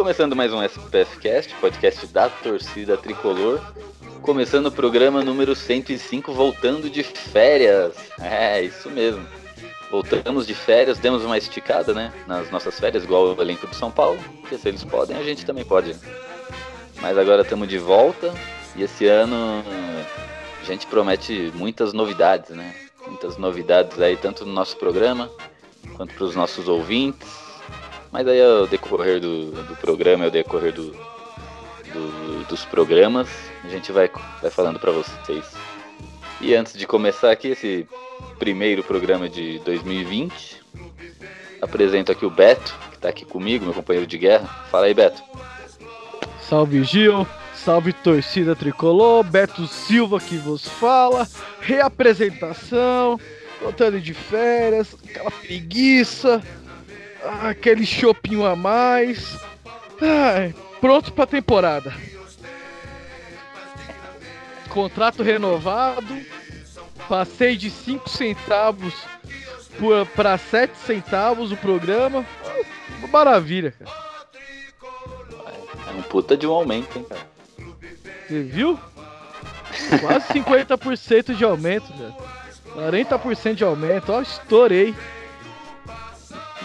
Começando mais um SPF Cast, podcast da torcida tricolor. Começando o programa número 105, voltando de férias. É, isso mesmo. Voltamos de férias, demos uma esticada, né? Nas nossas férias, igual o elenco do São Paulo. Porque se eles podem, a gente também pode. Mas agora estamos de volta e esse ano a gente promete muitas novidades, né? Muitas novidades aí, tanto no nosso programa quanto para os nossos ouvintes. Mas aí é o decorrer do, do programa, é o decorrer do, do, dos programas, a gente vai, vai falando para vocês. E antes de começar aqui esse primeiro programa de 2020, apresento aqui o Beto, que está aqui comigo, meu companheiro de guerra. Fala aí, Beto. Salve Gil, salve torcida tricolor, Beto Silva que vos fala, reapresentação, voltando de férias, aquela preguiça, aquele chopinho a mais. Ai, pronto pra temporada. Contrato renovado. Passei de 5 centavos para 7 centavos o programa. Maravilha, cara. É um puta de um aumento, hein, cara. Você viu? Quase 50% de aumento, velho. 40% de aumento, ó, estourei.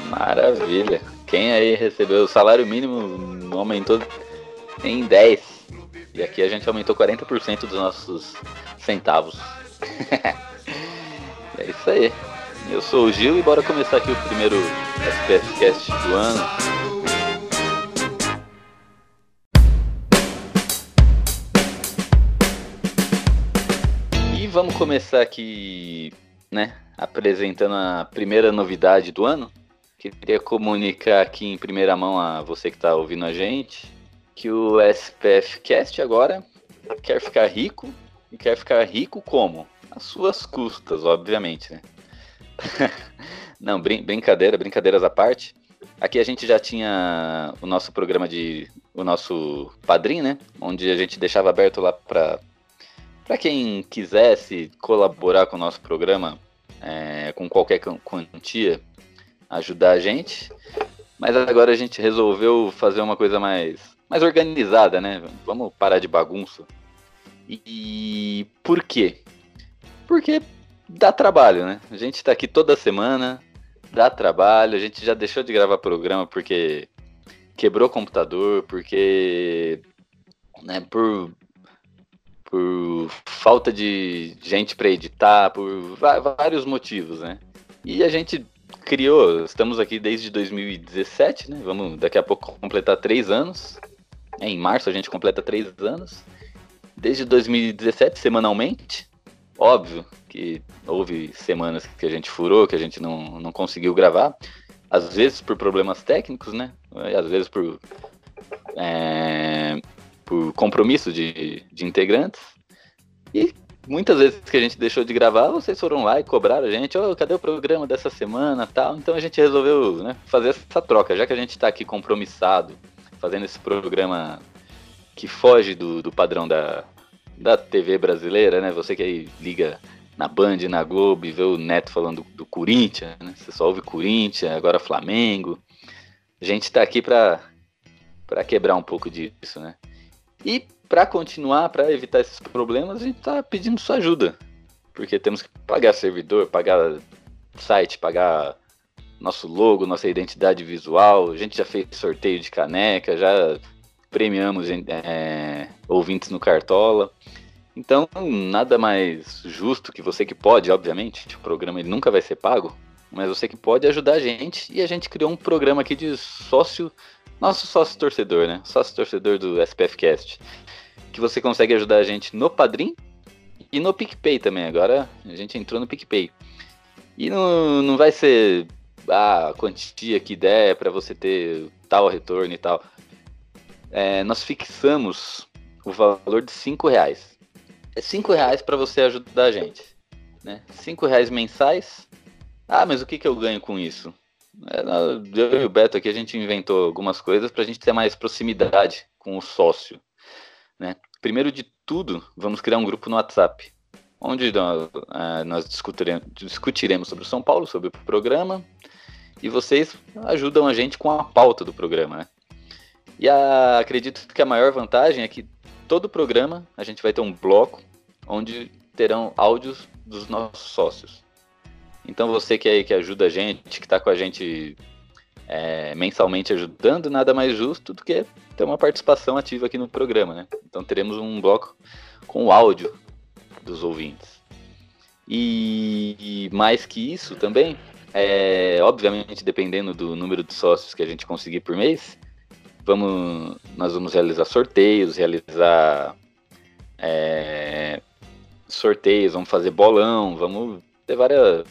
Maravilha. Quem aí recebeu o salário mínimo aumentou em 10. E aqui a gente aumentou 40% dos nossos centavos. é isso aí. Eu sou o Gil e bora começar aqui o primeiro SPF Cast do ano. E vamos começar aqui, né, apresentando a primeira novidade do ano. Queria comunicar aqui em primeira mão a você que está ouvindo a gente que o SPF Cast agora quer ficar rico e quer ficar rico como? Às suas custas, obviamente, né? Não, brin brincadeira, brincadeiras à parte. Aqui a gente já tinha o nosso programa de. o nosso padrinho, né? Onde a gente deixava aberto lá para para quem quisesse colaborar com o nosso programa é, com qualquer quantia, ajudar a gente. Mas agora a gente resolveu fazer uma coisa mais, mais organizada, né? Vamos parar de bagunça. E, e por quê? Porque dá trabalho, né? A gente tá aqui toda semana, dá trabalho, a gente já deixou de gravar programa porque quebrou o computador, porque né, por, por falta de gente para editar, por vários motivos, né? E a gente criou, estamos aqui desde 2017, né? Vamos daqui a pouco completar três anos. É, em março a gente completa três anos. Desde 2017, semanalmente. Óbvio que houve semanas que a gente furou, que a gente não, não conseguiu gravar. Às vezes por problemas técnicos, né? Às vezes por, é, por compromisso de, de integrantes. E muitas vezes que a gente deixou de gravar, vocês foram lá e cobraram a gente, oh, cadê o programa dessa semana tal. Então a gente resolveu né, fazer essa troca, já que a gente está aqui compromissado, fazendo esse programa que foge do, do padrão da, da TV brasileira, né? Você que aí liga na Band, na Globo e vê o Neto falando do, Corinthians, né? Você só ouve Corinthians, agora Flamengo. A gente está aqui para quebrar um pouco disso, né? E para continuar, para evitar esses problemas, a gente está pedindo sua ajuda. Porque temos que pagar servidor, pagar site, pagar nosso logo, nossa identidade visual. A gente já fez sorteio de caneca, já premiamos é, ouvintes no Cartola. Então, nada mais justo que você que pode, obviamente, o programa ele nunca vai ser pago, mas você que pode ajudar a gente. E a gente criou um programa aqui de sócio, nosso sócio torcedor, né? Sócio torcedor do SPF Cast que você consegue ajudar a gente no Padrim e no PicPay também. Agora a gente entrou no PicPay. E não, não vai ser a quantia que der para você ter tal retorno e tal. é, nós fixamos o valor de cinco reais. É cinco reais para você ajudar a gente, né? Cinco reais mensais. Ah, mas o que, que eu ganho com isso? É, eu e o Beto aqui a gente inventou algumas coisas para a gente ter mais proximidade com o sócio, né? Primeiro de tudo, vamos criar um grupo no WhatsApp, onde nós, uh, nós discutiremos, discutiremos sobre o São Paulo, sobre o programa, e vocês ajudam a gente com a pauta do programa, né? E a, acredito que a maior vantagem é que todo programa a gente vai ter um bloco onde terão áudios dos nossos sócios. Então você que aí que ajuda a gente, que está com a gente é, mensalmente ajudando, nada mais justo do que ter uma participação ativa aqui no programa, né? Então teremos um bloco com o áudio dos ouvintes. E, e mais que isso também, é, obviamente dependendo do número de sócios que a gente conseguir por mês, vamos, nós vamos realizar sorteios, realizar é, sorteios, vamos fazer bolão, vamos ter várias,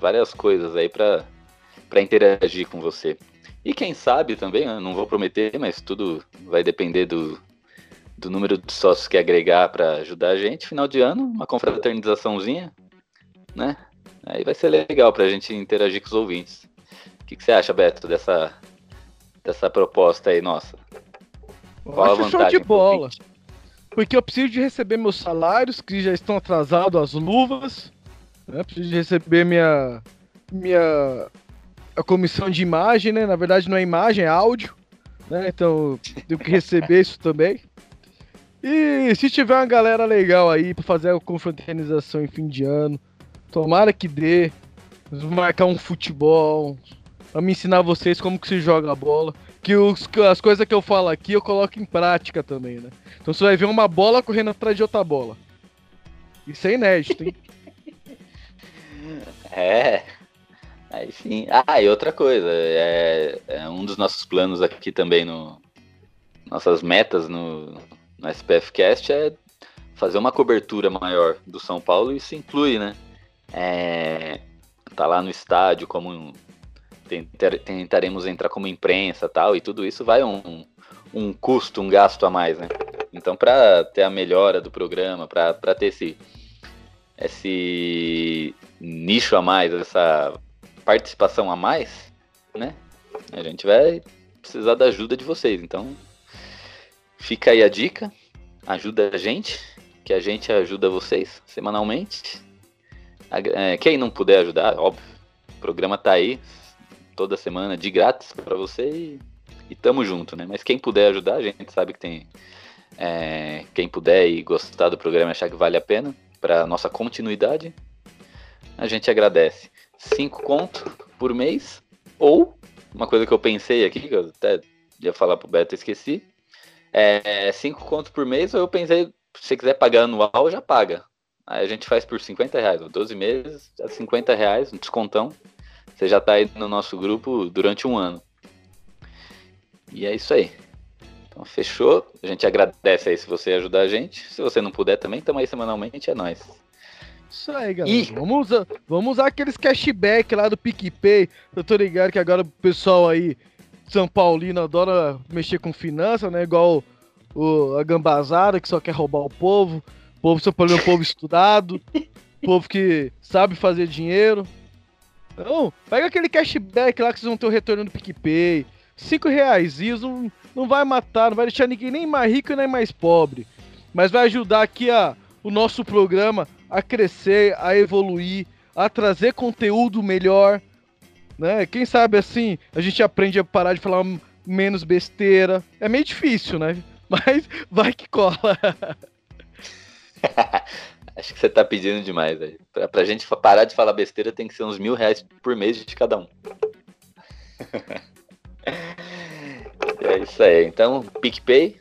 várias coisas aí para interagir com você. E quem sabe também, não vou prometer, mas tudo vai depender do, do número de sócios que agregar para ajudar a gente. Final de ano, uma confraternizaçãozinha, né? Aí vai ser legal para a gente interagir com os ouvintes. O que, que você acha, Beto, dessa, dessa proposta aí nossa? Qual a vantagem? Show de bola. Porque eu preciso de receber meus salários, que já estão atrasados, as luvas. Né? Preciso de receber minha, minha a comissão de imagem, né? Na verdade não é imagem, é áudio. Né? Então tenho que receber isso também. E se tiver uma galera legal aí pra fazer a confraternização em fim de ano, tomara que dê. Marcar um futebol, pra me ensinar vocês como que se joga a bola. Que os, as coisas que eu falo aqui eu coloco em prática também, né? Então você vai ver uma bola correndo atrás de outra bola. Isso é inédito, hein? É. Aí sim. Ah, e outra coisa, é, é, um dos nossos planos aqui também no. Nossas metas no, no SPF Cast é fazer uma cobertura maior do São Paulo e isso inclui, né? É, tá lá no estádio como tentaremos entrar como imprensa tal e tudo isso vai um, um custo, um gasto a mais, né? Então para ter a melhora do programa, para ter esse esse nicho a mais, essa participação a mais, né? A gente vai precisar da ajuda de vocês. Então, fica aí a dica. Ajuda a gente, que a gente ajuda vocês semanalmente. É, quem não puder ajudar, óbvio, o programa tá aí toda semana de grátis para você e, e tamo junto, né? Mas quem puder ajudar, a gente sabe que tem. É, quem puder e gostar do programa achar que vale a pena para nossa continuidade, a gente agradece. Cinco conto por mês, ou uma coisa que eu pensei aqui, que eu até ia falar pro Beto, esqueci, é cinco conto por mês, ou eu pensei, se você quiser pagar anual, já paga. Aí a gente faz por 50 reais, 12 meses, a 50 reais, um descontão. Você já tá aí no nosso grupo durante um ano. E é isso aí. Então fechou. A gente agradece aí se você ajudar a gente. Se você não puder também, tamo aí semanalmente, é nóis. Isso aí, galera. E... Vamos, usar, vamos usar aqueles cashback lá do PicPay. Eu tô ligado que agora o pessoal aí, São Paulino, adora mexer com finanças, né? Igual o, a gambazada que só quer roubar o povo. O povo São Paulino é um povo estudado. povo que sabe fazer dinheiro. Então, pega aquele cashback lá que vocês vão ter o retorno do PicPay. Cinco reais, não, não vai matar, não vai deixar ninguém nem mais rico nem mais pobre. Mas vai ajudar aqui a, o nosso programa a crescer, a evoluir, a trazer conteúdo melhor, né? Quem sabe assim a gente aprende a parar de falar menos besteira. É meio difícil, né? Mas vai que cola. Acho que você tá pedindo demais, velho. Pra, pra gente parar de falar besteira tem que ser uns mil reais por mês de cada um. é isso aí. Então, PicPay,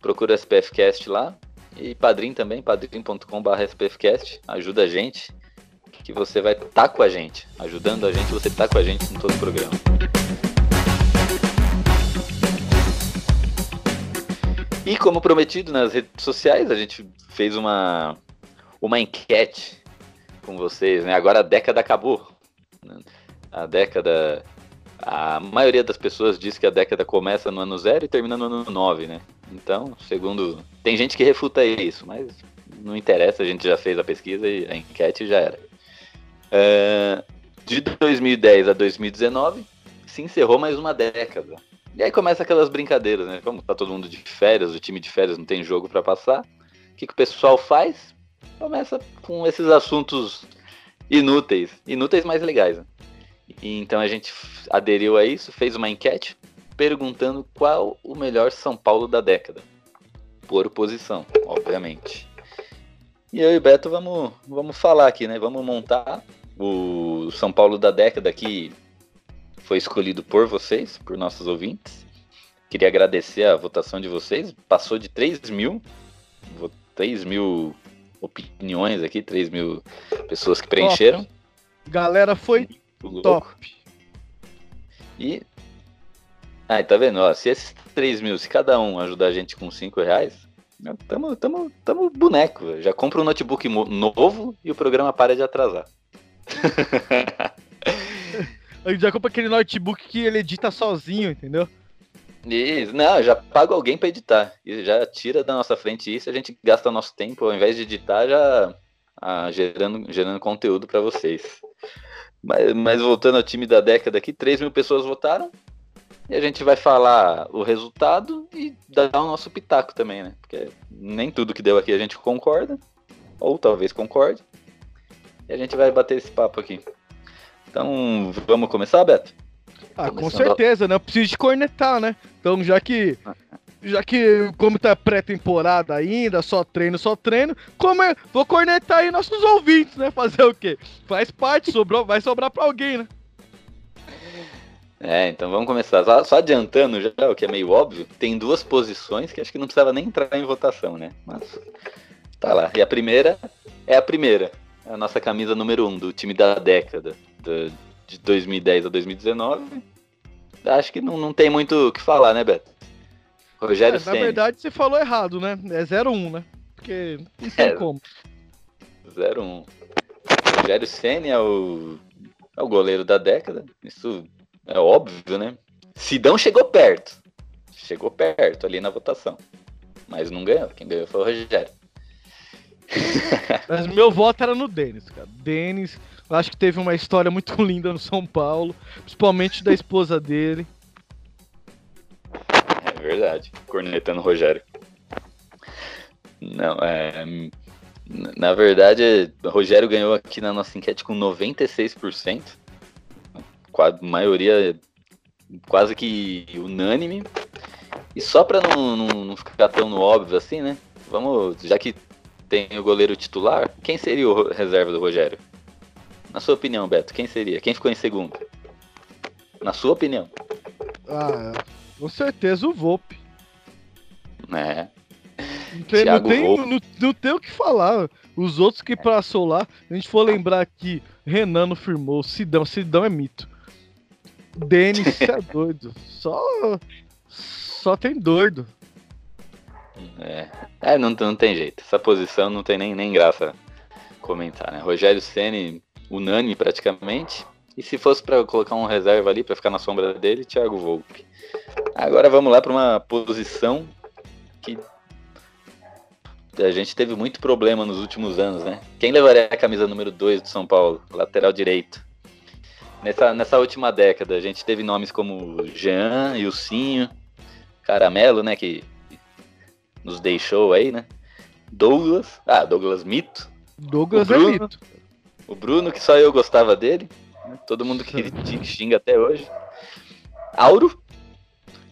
procura SPFcast lá. E Padrim também, padrim.com.br SPFcast. Ajuda a gente, que você vai estar tá com a gente. Ajudando a gente, você está com a gente em todo o programa. E como prometido nas redes sociais, a gente fez uma, uma enquete com vocês, né? Agora a década acabou. Né? A década A maioria das pessoas diz que a década começa no ano zero e termina no ano 9, né? Então, segundo. Tem gente que refuta isso, mas não interessa, a gente já fez a pesquisa e a enquete já era. Uh, de 2010 a 2019, se encerrou mais uma década. E aí começa aquelas brincadeiras, né? Como tá todo mundo de férias, o time de férias não tem jogo para passar. O que, que o pessoal faz? Começa com esses assuntos inúteis. Inúteis, mais legais. Né? E então a gente aderiu a isso, fez uma enquete perguntando qual o melhor São Paulo da década. Por posição, obviamente. E eu e Beto vamos, vamos falar aqui, né? Vamos montar o São Paulo da década que foi escolhido por vocês, por nossos ouvintes. Queria agradecer a votação de vocês. Passou de 3 mil. 3 mil opiniões aqui, 3 mil pessoas que preencheram. Galera, foi top. E. Aí, tá vendo? Ó, se esses 3 mil, se cada um ajudar a gente com 5 reais, tamo, tamo, tamo boneco. Já compra um notebook novo e o programa para de atrasar. já compra aquele notebook que ele edita sozinho, entendeu? Isso, não, já paga alguém para editar. E já tira da nossa frente isso, a gente gasta nosso tempo, ao invés de editar, já ah, gerando, gerando conteúdo para vocês. Mas, mas, voltando ao time da década aqui, 3 mil pessoas votaram. E a gente vai falar o resultado e dar o nosso pitaco também, né? Porque nem tudo que deu aqui a gente concorda, ou talvez concorde. E a gente vai bater esse papo aqui. Então, vamos começar, Beto? Ah, com certeza, né? Eu preciso de cornetar, né? Então, já que. Já que, como tá pré-temporada ainda, só treino, só treino, como é, vou cornetar aí nossos ouvintes, né? Fazer o quê? Faz parte, sobrou, vai sobrar pra alguém, né? É, então vamos começar. Só, só, adiantando já, o que é meio óbvio, tem duas posições que acho que não precisava nem entrar em votação, né? Mas tá lá. E a primeira é a primeira. É a nossa camisa número um do time da década do, de 2010 a 2019, acho que não, não tem muito o que falar, né, Beto? Rogério é, Na verdade, você falou errado, né? É 0-1, né? Porque não tem é, como. 0-1. Rogério Senna é o, é o goleiro da década. Isso é óbvio, né? Sidão chegou perto. Chegou perto ali na votação. Mas não ganhou. Quem ganhou foi o Rogério. Mas meu voto era no Denis, cara. Denis, acho que teve uma história muito linda no São Paulo, principalmente da esposa dele. É verdade, cornetando o Rogério. Não, é. Na verdade, o Rogério ganhou aqui na nossa enquete com 96%. A maioria quase que unânime. E só para não, não, não, ficar tão no óbvio assim, né? Vamos, já que tem o goleiro titular, quem seria o reserva do Rogério? Na sua opinião, Beto, quem seria? Quem ficou em segundo? Na sua opinião? Ah, com certeza o Volpe. É. Não tem, não tem, não, não, tem, o que falar. Os outros que passou lá, a gente for lembrar aqui, Renan não firmou, Sidão, Sidão é mito. Denis, é doido. Só. Só tem doido. É, é não, não tem jeito. Essa posição não tem nem, nem graça comentar, né? Rogério Ceni unânime praticamente. E se fosse para colocar um reserva ali para ficar na sombra dele, Thiago Volpe. Agora vamos lá para uma posição que a gente teve muito problema nos últimos anos, né? Quem levaria a camisa número 2 do São Paulo, lateral direito? Nessa, nessa última década, a gente teve nomes como Jean, Ilcinho, Caramelo, né, que nos deixou aí, né? Douglas, ah, Douglas Mito. Douglas é Bruno, é mito. O Bruno, que só eu gostava dele. Né? Todo mundo que xinga até hoje. Auro,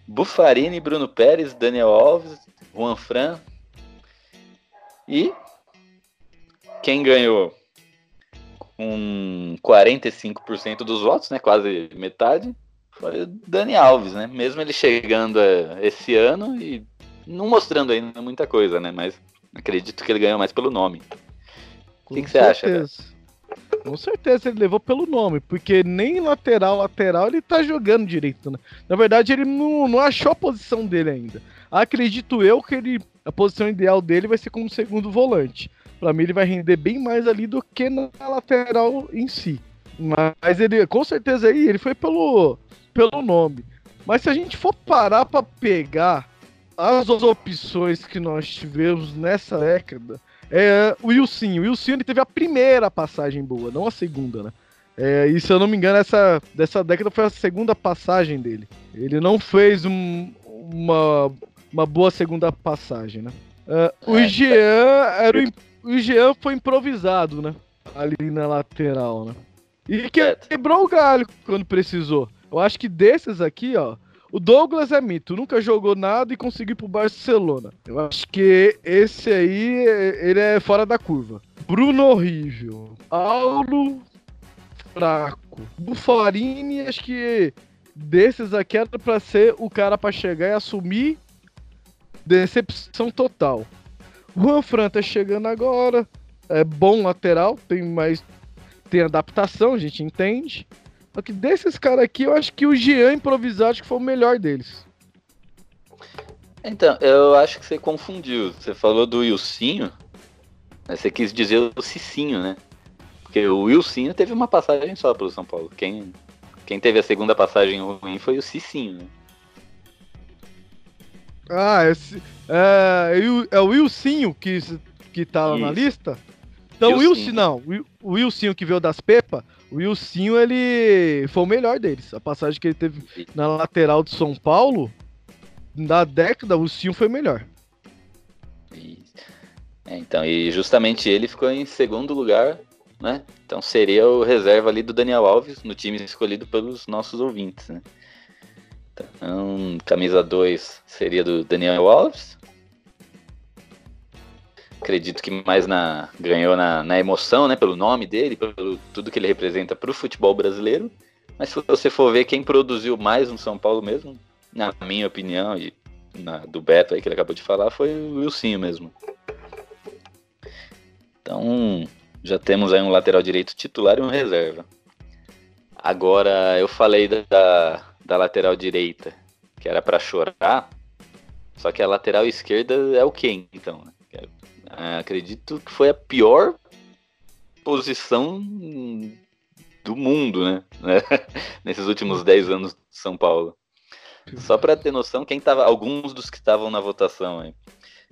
Bufarini, Bruno Pérez, Daniel Alves, Juan Fran. E quem ganhou com 45% dos votos, né? Quase metade, foi o Dani Alves, né? Mesmo ele chegando eh, esse ano e não mostrando ainda muita coisa, né? Mas acredito que ele ganhou mais pelo nome. O que, que você acha? Cara? Com certeza ele levou pelo nome, porque nem lateral, lateral ele tá jogando direito, né? Na verdade, ele não, não achou a posição dele ainda. Acredito eu que ele, a posição ideal dele vai ser como segundo volante. Para mim, ele vai render bem mais ali do que na lateral em si. Mas ele, com certeza aí, ele foi pelo pelo nome. Mas se a gente for parar para pegar as opções que nós tivemos nessa década, é o Wilson. O Wilson ele teve a primeira passagem boa, não a segunda, né? É, e se eu não me engano, essa dessa década foi a segunda passagem dele. Ele não fez um, uma, uma boa segunda passagem, né? Uh, o Jean era o, o Jean foi improvisado, né? Ali na lateral, né? E que, quebrou o galho quando precisou. Eu acho que desses aqui, ó, o Douglas é mito, nunca jogou nada e conseguiu ir pro Barcelona. Eu acho que esse aí, ele é fora da curva. Bruno horrível. Paulo fraco. Bufarini, acho que desses aqui era pra ser o cara pra chegar e assumir decepção total. Juan Fran tá chegando agora. É bom lateral, tem mais. Tem adaptação, a gente entende. Só que desses caras aqui, eu acho que o Jean improvisado acho que foi o melhor deles. Então, eu acho que você confundiu. Você falou do Wilsinho, mas você quis dizer o Cicinho, né? Porque o Wilsinho teve uma passagem só pelo São Paulo. Quem, quem teve a segunda passagem ruim foi o Cicinho, né? Ah, esse, é, é o Wilsinho que, que tá lá na lista? Então, o Wilson, não. O Wilson que veio das Pepa, o Wilson, ele foi o melhor deles. A passagem que ele teve na lateral de São Paulo, na década, o Wilson foi o melhor. É, então, e justamente ele ficou em segundo lugar né? Então seria o reserva ali do Daniel Alves no time escolhido pelos nossos ouvintes, né? Então, camisa 2 seria do Daniel Alves. Acredito que mais na ganhou na, na emoção, né, pelo nome dele, pelo tudo que ele representa para o futebol brasileiro. Mas se você for ver quem produziu mais no São Paulo mesmo, na minha opinião e na, do Beto aí que ele acabou de falar, foi o Wilson mesmo. Então, já temos aí um lateral direito titular e um reserva. Agora, eu falei da, da lateral direita, que era para chorar, só que a lateral esquerda é o quem, então? É, acredito que foi a pior posição do mundo, né? Nesses últimos 10 anos de São Paulo. Só para ter noção, quem tava, alguns dos que estavam na votação aí.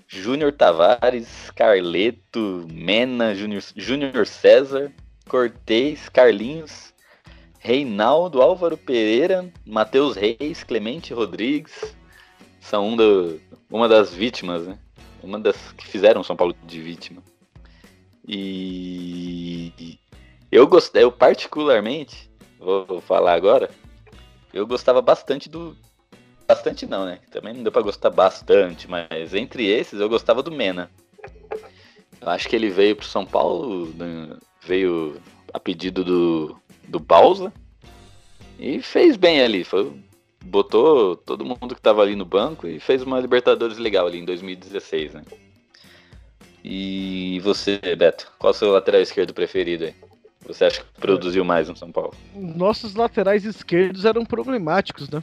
Júnior Tavares, Carleto, Mena, Júnior César, Cortez, Carlinhos, Reinaldo, Álvaro Pereira, Matheus Reis, Clemente Rodrigues, são um do, uma das vítimas, né? Uma das que fizeram São Paulo de vítima. E eu gostei, eu particularmente, vou falar agora, eu gostava bastante do, Bastante não, né? Também não deu pra gostar bastante, mas entre esses eu gostava do Mena. Eu acho que ele veio pro São Paulo, né? veio a pedido do, do Bausa e fez bem ali. Foi, botou todo mundo que tava ali no banco e fez uma Libertadores legal ali em 2016, né? E você, Beto, qual o seu lateral esquerdo preferido aí? Você acha que produziu mais no São Paulo? Nossos laterais esquerdos eram problemáticos, né?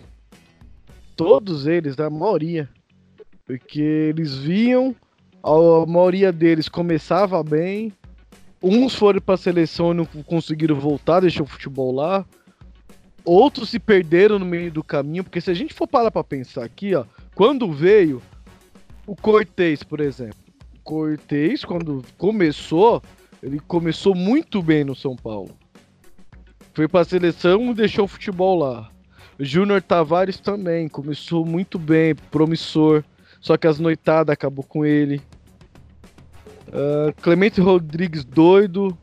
todos eles, a maioria, porque eles viam, a maioria deles começava bem, uns foram para a seleção e não conseguiram voltar, deixou o futebol lá, outros se perderam no meio do caminho, porque se a gente for parar para pensar aqui, ó, quando veio o Cortez, por exemplo, o Cortez, quando começou, ele começou muito bem no São Paulo. Foi para a seleção e deixou o futebol lá. Júnior Tavares também começou muito bem, promissor. Só que as noitadas acabou com ele. Uh, Clemente Rodrigues doido.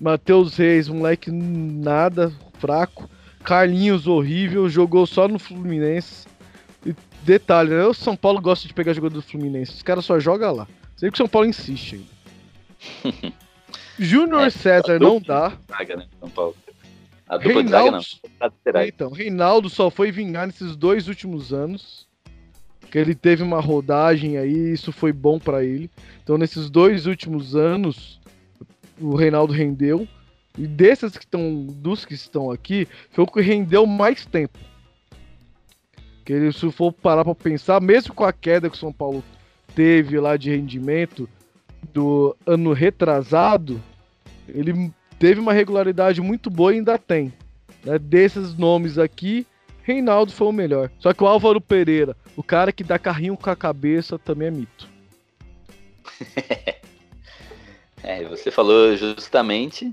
Matheus Reis, moleque nada, fraco. Carlinhos horrível, jogou só no Fluminense. E detalhe, né? O São Paulo gosta de pegar jogador do Fluminense. Os caras só jogam lá. Sei que o São Paulo insiste ainda. Júnior é, César não dá. Né? São Paulo. A dupla Reinaldo, de zaga não. Então, Reinaldo só foi vingar nesses dois últimos anos. Que ele teve uma rodagem aí, isso foi bom para ele. Então, nesses dois últimos anos, o Reinaldo rendeu. E desses que estão, dos que estão aqui, foi o que rendeu mais tempo. Que ele, se for parar para pensar, mesmo com a queda que o São Paulo teve lá de rendimento do ano retrasado, ele teve uma regularidade muito boa e ainda tem. Né? Desses nomes aqui, Reinaldo foi o melhor. Só que o Álvaro Pereira, o cara que dá carrinho com a cabeça, também é mito. é, você falou justamente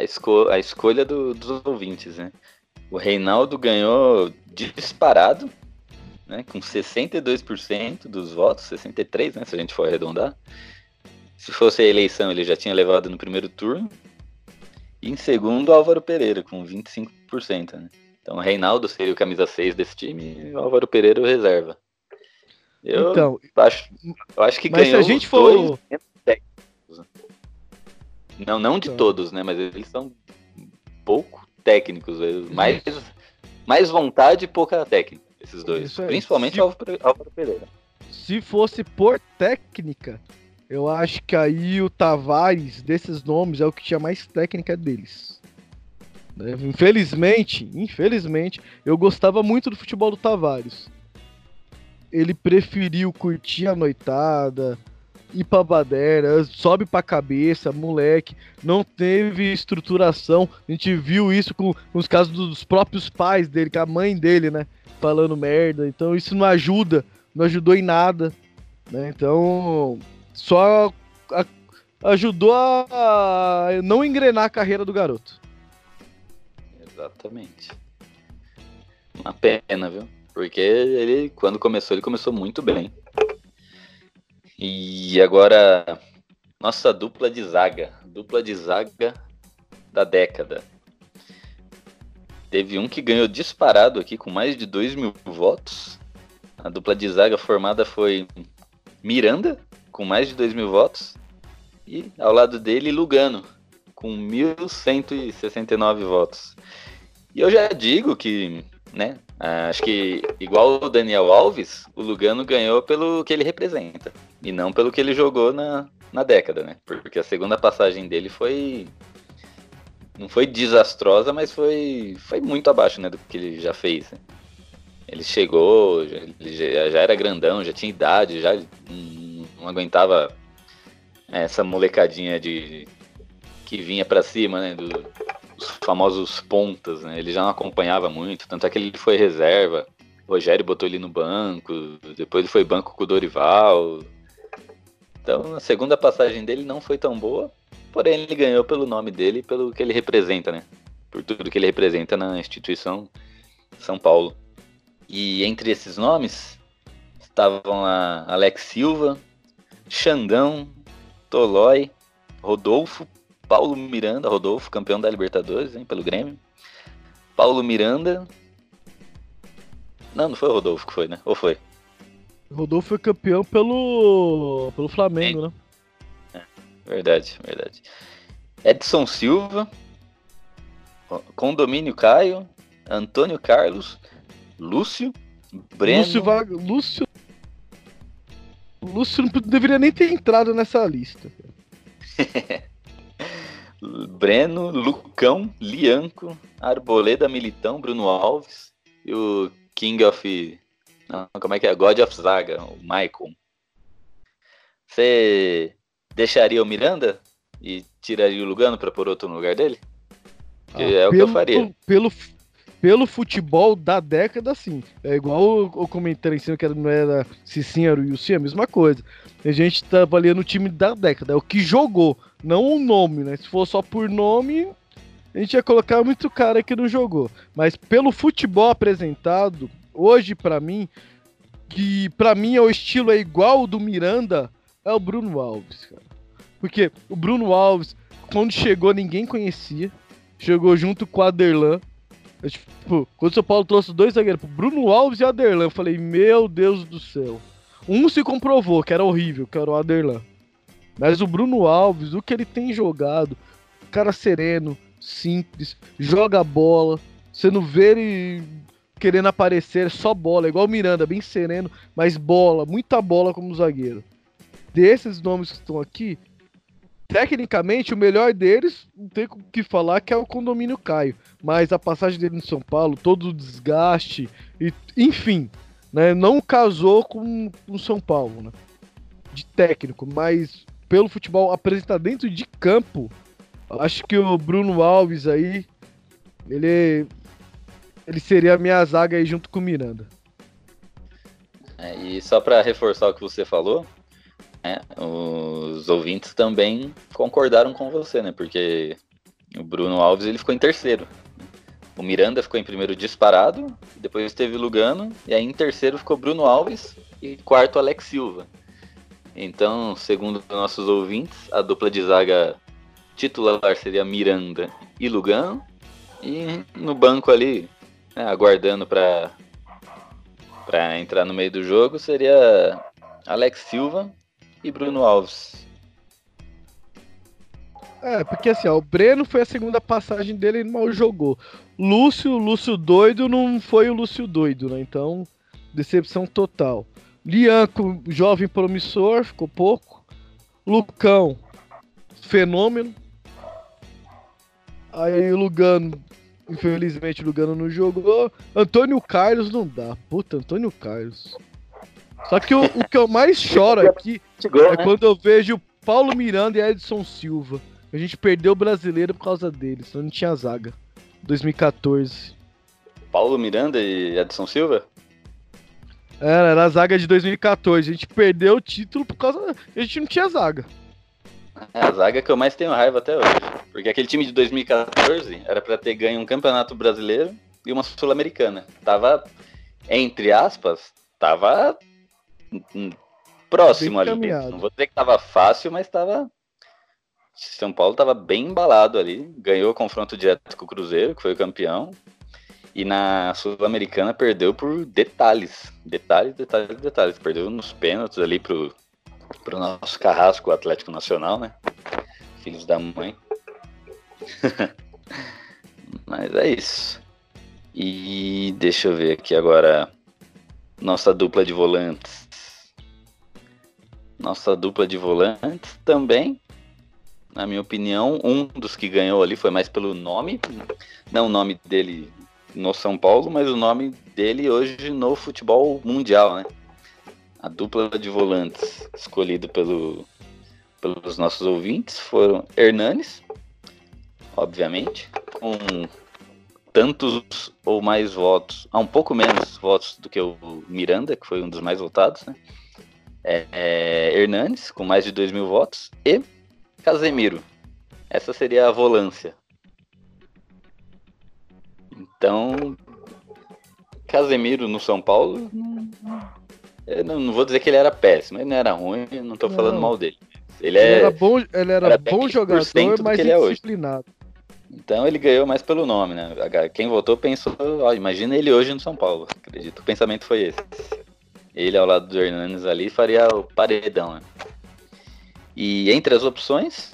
a, esco a escolha do, dos ouvintes, né? O Reinaldo ganhou disparado, né? Com 62% dos votos, 63%, né? Se a gente for arredondar. Se fosse a eleição, ele já tinha levado no primeiro turno. E em segundo, Álvaro Pereira, com 25%, né? Então, o Reinaldo seria o camisa 6 desse time e o Álvaro Pereira o reserva. Eu então, acho, eu acho que mas ganhou se a gente for... técnicos. Não, não de então. todos, né? Mas eles são pouco técnicos. Mais, mais vontade e pouca técnica, esses dois. Principalmente se... Álvaro Pereira. Se fosse por técnica, eu acho que aí o Tavares, desses nomes, é o que tinha mais técnica deles. Né? Infelizmente, infelizmente, eu gostava muito do futebol do Tavares. Ele preferiu curtir a noitada, ir pra baderna, sobe pra cabeça, moleque, não teve estruturação. A gente viu isso com, com os casos dos próprios pais dele, com a mãe dele, né? Falando merda. Então isso não ajuda, não ajudou em nada. Né? Então, só a, ajudou a, a não engrenar a carreira do garoto. Exatamente. Uma pena, viu? Porque ele, quando começou, ele começou muito bem. E agora, nossa dupla de zaga. Dupla de zaga da década. Teve um que ganhou disparado aqui com mais de 2 mil votos. A dupla de zaga formada foi Miranda, com mais de 2 mil votos. E ao lado dele, Lugano, com 1.169 votos. E eu já digo que, né, acho que igual o Daniel Alves, o Lugano ganhou pelo que ele representa. E não pelo que ele jogou na, na década, né? Porque a segunda passagem dele foi. Não foi desastrosa, mas foi, foi muito abaixo né, do que ele já fez. Né? Ele chegou, já, já, era grandão, já tinha idade, já não aguentava essa molecadinha de que vinha para cima, né, do, dos famosos pontas, né? Ele já não acompanhava muito, tanto é que ele foi reserva. O Rogério botou ele no banco, depois ele foi banco com o Dorival. Então, a segunda passagem dele não foi tão boa, porém ele ganhou pelo nome dele, pelo que ele representa, né? Por tudo que ele representa na instituição São Paulo. E entre esses nomes estavam a Alex Silva, Xandão, Tolói, Rodolfo, Paulo Miranda, Rodolfo, campeão da Libertadores, hein, pelo Grêmio. Paulo Miranda. Não, não foi o Rodolfo que foi, né? Ou foi? Rodolfo foi campeão pelo, pelo Flamengo, né? É, verdade, verdade. Edson Silva, Condomínio Caio, Antônio Carlos, Lúcio, Breno. Lúcio, Lúcio Lúcio não deveria nem ter entrado nessa lista. Breno, Lucão, Lianco, Arboleda Militão, Bruno Alves e o King of. Não, como é que é? God of Zaga, o Michael. Você deixaria o Miranda e tiraria o Lugano para pôr outro no lugar dele? Ah, é o que eu faria. Pelo, pelo futebol da década, sim. É igual o comentário em cima que não era sim era o Yussi, a mesma coisa. A gente tá avaliando o time da década, é o que jogou, não o nome, né? Se for só por nome, a gente ia colocar muito cara que não jogou. Mas pelo futebol apresentado, hoje para mim, que para mim é o estilo é igual do Miranda, é o Bruno Alves, cara. Porque o Bruno Alves, quando chegou, ninguém conhecia. Chegou junto com o Aderlan eu, tipo, quando o São Paulo trouxe dois zagueiros, Bruno Alves e Aderlan, eu falei, meu Deus do céu. Um se comprovou que era horrível, que era o Aderlan. Mas o Bruno Alves, o que ele tem jogado, cara sereno, simples, joga bola, você não vê ele querendo aparecer, só bola, igual o Miranda, bem sereno, mas bola, muita bola como zagueiro. Desses nomes que estão aqui, Tecnicamente, o melhor deles, não tem o que falar, que é o condomínio Caio. Mas a passagem dele no São Paulo, todo o desgaste, e, enfim, né, não casou com o São Paulo, né? De técnico, mas pelo futebol apresentar dentro de campo, acho que o Bruno Alves aí, ele Ele seria a minha zaga aí junto com o Miranda. É, e só para reforçar o que você falou, é, os ouvintes também concordaram com você, né? Porque o Bruno Alves ele ficou em terceiro. O Miranda ficou em primeiro disparado, depois teve Lugano, e aí em terceiro ficou Bruno Alves e quarto Alex Silva. Então, segundo nossos ouvintes, a dupla de zaga titular seria Miranda e Lugano, e no banco ali, né, aguardando para para entrar no meio do jogo, seria Alex Silva e Bruno Alves. É, porque assim, ó, o Breno foi a segunda passagem dele e mal jogou. Lúcio, Lúcio doido não foi o Lúcio doido, né? Então, decepção total. Lianco, jovem promissor, ficou pouco. Lucão, fenômeno. Aí o Lugano, infelizmente o Lugano não jogou. Antônio Carlos não dá. Puta, Antônio Carlos. Só que o, o que eu mais choro aqui Chegou, é né? quando eu vejo Paulo Miranda e Edson Silva. A gente perdeu o brasileiro por causa deles, então não tinha zaga. 2014. Paulo Miranda e Edson Silva? Era, era a zaga de 2014. A gente perdeu o título por causa. A gente não tinha zaga. É a zaga que eu mais tenho raiva até hoje. Porque aquele time de 2014 era para ter ganho um campeonato brasileiro e uma sul-americana. Tava, entre aspas, tava próximo ali. Não vou dizer que tava fácil, mas tava. São Paulo tava bem embalado ali. Ganhou o confronto direto com o Cruzeiro, que foi o campeão. E na Sul-Americana perdeu por detalhes. Detalhes, detalhes, detalhes. Perdeu nos pênaltis ali pro, pro nosso carrasco, Atlético Nacional, né? Filhos da mãe. Mas é isso. E deixa eu ver aqui agora. Nossa dupla de volantes. Nossa dupla de volantes também. Na minha opinião, um dos que ganhou ali foi mais pelo nome. Não o nome dele no São Paulo, mas o nome dele hoje no futebol mundial, né? A dupla de volantes escolhida pelo, pelos nossos ouvintes foram Hernanes, obviamente, com tantos ou mais votos, ah, um pouco menos votos do que o Miranda, que foi um dos mais votados, né? É, é, Hernanes, com mais de 2 mil votos, e Casemiro. Essa seria a volância. Então, Casemiro no São Paulo, não, não, vou dizer que ele era péssimo, ele não era ruim, não tô falando não. mal dele. Ele, é, era bom, ele era, era bom jogador, mas ele indisciplinado. É então ele ganhou mais pelo nome, né? Quem votou pensou, ó, imagina ele hoje no São Paulo. Acredito, o pensamento foi esse. Ele ao lado do Hernandes ali faria o paredão, né? E entre as opções,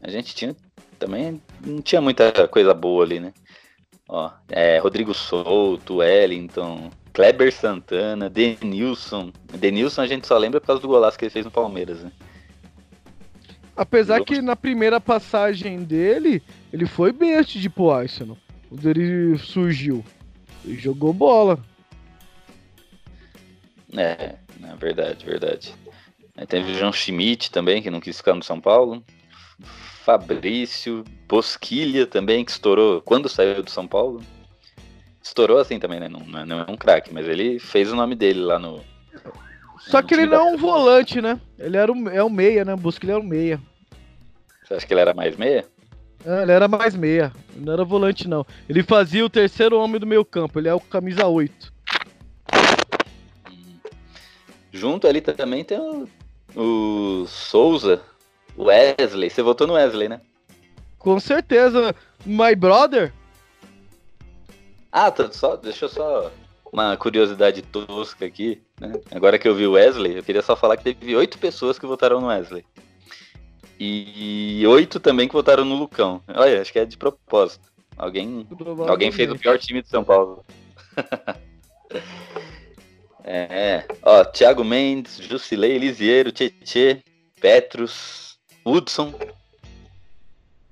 a gente tinha também não tinha muita coisa boa ali, né? Ó, é, Rodrigo Souto, Wellington, Kleber Santana, Denilson. Denilson a gente só lembra por causa do golaço que ele fez no Palmeiras, né? Apesar que na primeira passagem dele, ele foi bem antes de ir pro Arsenal. Quando ele surgiu. Ele jogou bola. É, é verdade, verdade. Aí teve o João Schmidt também, que não quis ficar no São Paulo. Fabrício, Bosquilha também, que estourou quando saiu do São Paulo. Estourou assim também, né? Não, não é um craque, mas ele fez o nome dele lá no. Só que ele não é um volante, né? Ele era um, é um meia, né? Bosquilha é um meia. Você acha que ele era mais meia? É, ele era mais meia. Não era volante, não. Ele fazia o terceiro homem do meio campo. Ele é o camisa 8. Junto ali também tem o, o Souza, Wesley. Você votou no Wesley, né? Com certeza. My brother? Ah, tá, só, deixa eu só. Uma curiosidade tosca aqui, né? Agora que eu vi o Wesley, eu queria só falar que teve oito pessoas que votaram no Wesley. E oito também que votaram no Lucão. Olha, acho que é de propósito. Alguém, alguém fez o pior time de São Paulo. é, ó, Thiago Mendes, Jusilei, Elisiero, Tietê, Petrus, Hudson.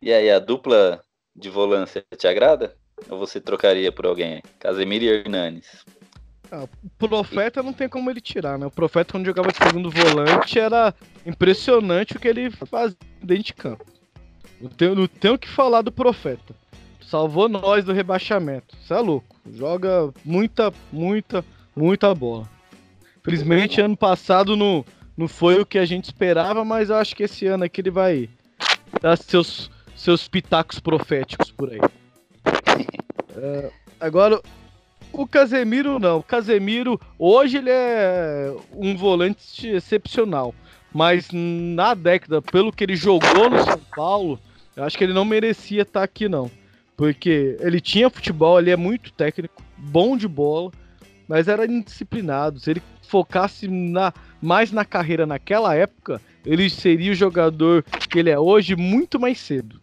E aí, a dupla de volância te agrada? Ou você trocaria por alguém? Casemiro e Hernanes. Ah, o Profeta não tem como ele tirar, né? O Profeta, quando jogava de segundo volante, era impressionante o que ele fazia dentro de campo. Não tenho, não tenho o que falar do Profeta. Salvou nós do rebaixamento. Você é louco. Joga muita, muita, muita bola. Infelizmente, ano passado não, não foi o que a gente esperava, mas eu acho que esse ano aqui ele vai dar seus, seus pitacos proféticos por aí. É, agora, o Casemiro não. O Casemiro, hoje ele é um volante excepcional. Mas na década, pelo que ele jogou no São Paulo, eu acho que ele não merecia estar aqui, não. Porque ele tinha futebol, ele é muito técnico, bom de bola, mas era indisciplinado. Se ele focasse na, mais na carreira naquela época, ele seria o jogador que ele é hoje muito mais cedo.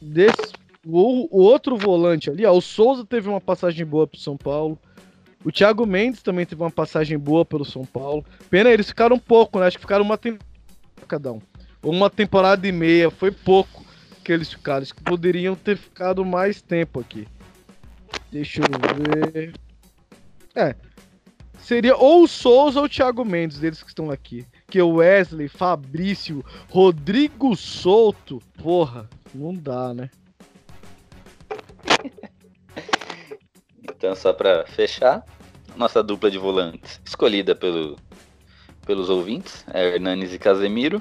Desse, o, o outro volante ali, ó, o Souza teve uma passagem boa pro São Paulo. O Thiago Mendes também teve uma passagem boa pelo São Paulo. Pena eles ficaram um pouco, né? Acho que ficaram uma temporada cada um. Uma temporada e meia, foi pouco que eles ficaram. Eles poderiam ter ficado mais tempo aqui. Deixa eu ver. É. Seria ou o Souza ou o Thiago Mendes, deles que estão aqui. Que o Wesley, Fabrício, Rodrigo Souto. Porra, não dá, né? Então, só para fechar, nossa dupla de volantes escolhida pelo, pelos ouvintes é Hernanes e Casemiro.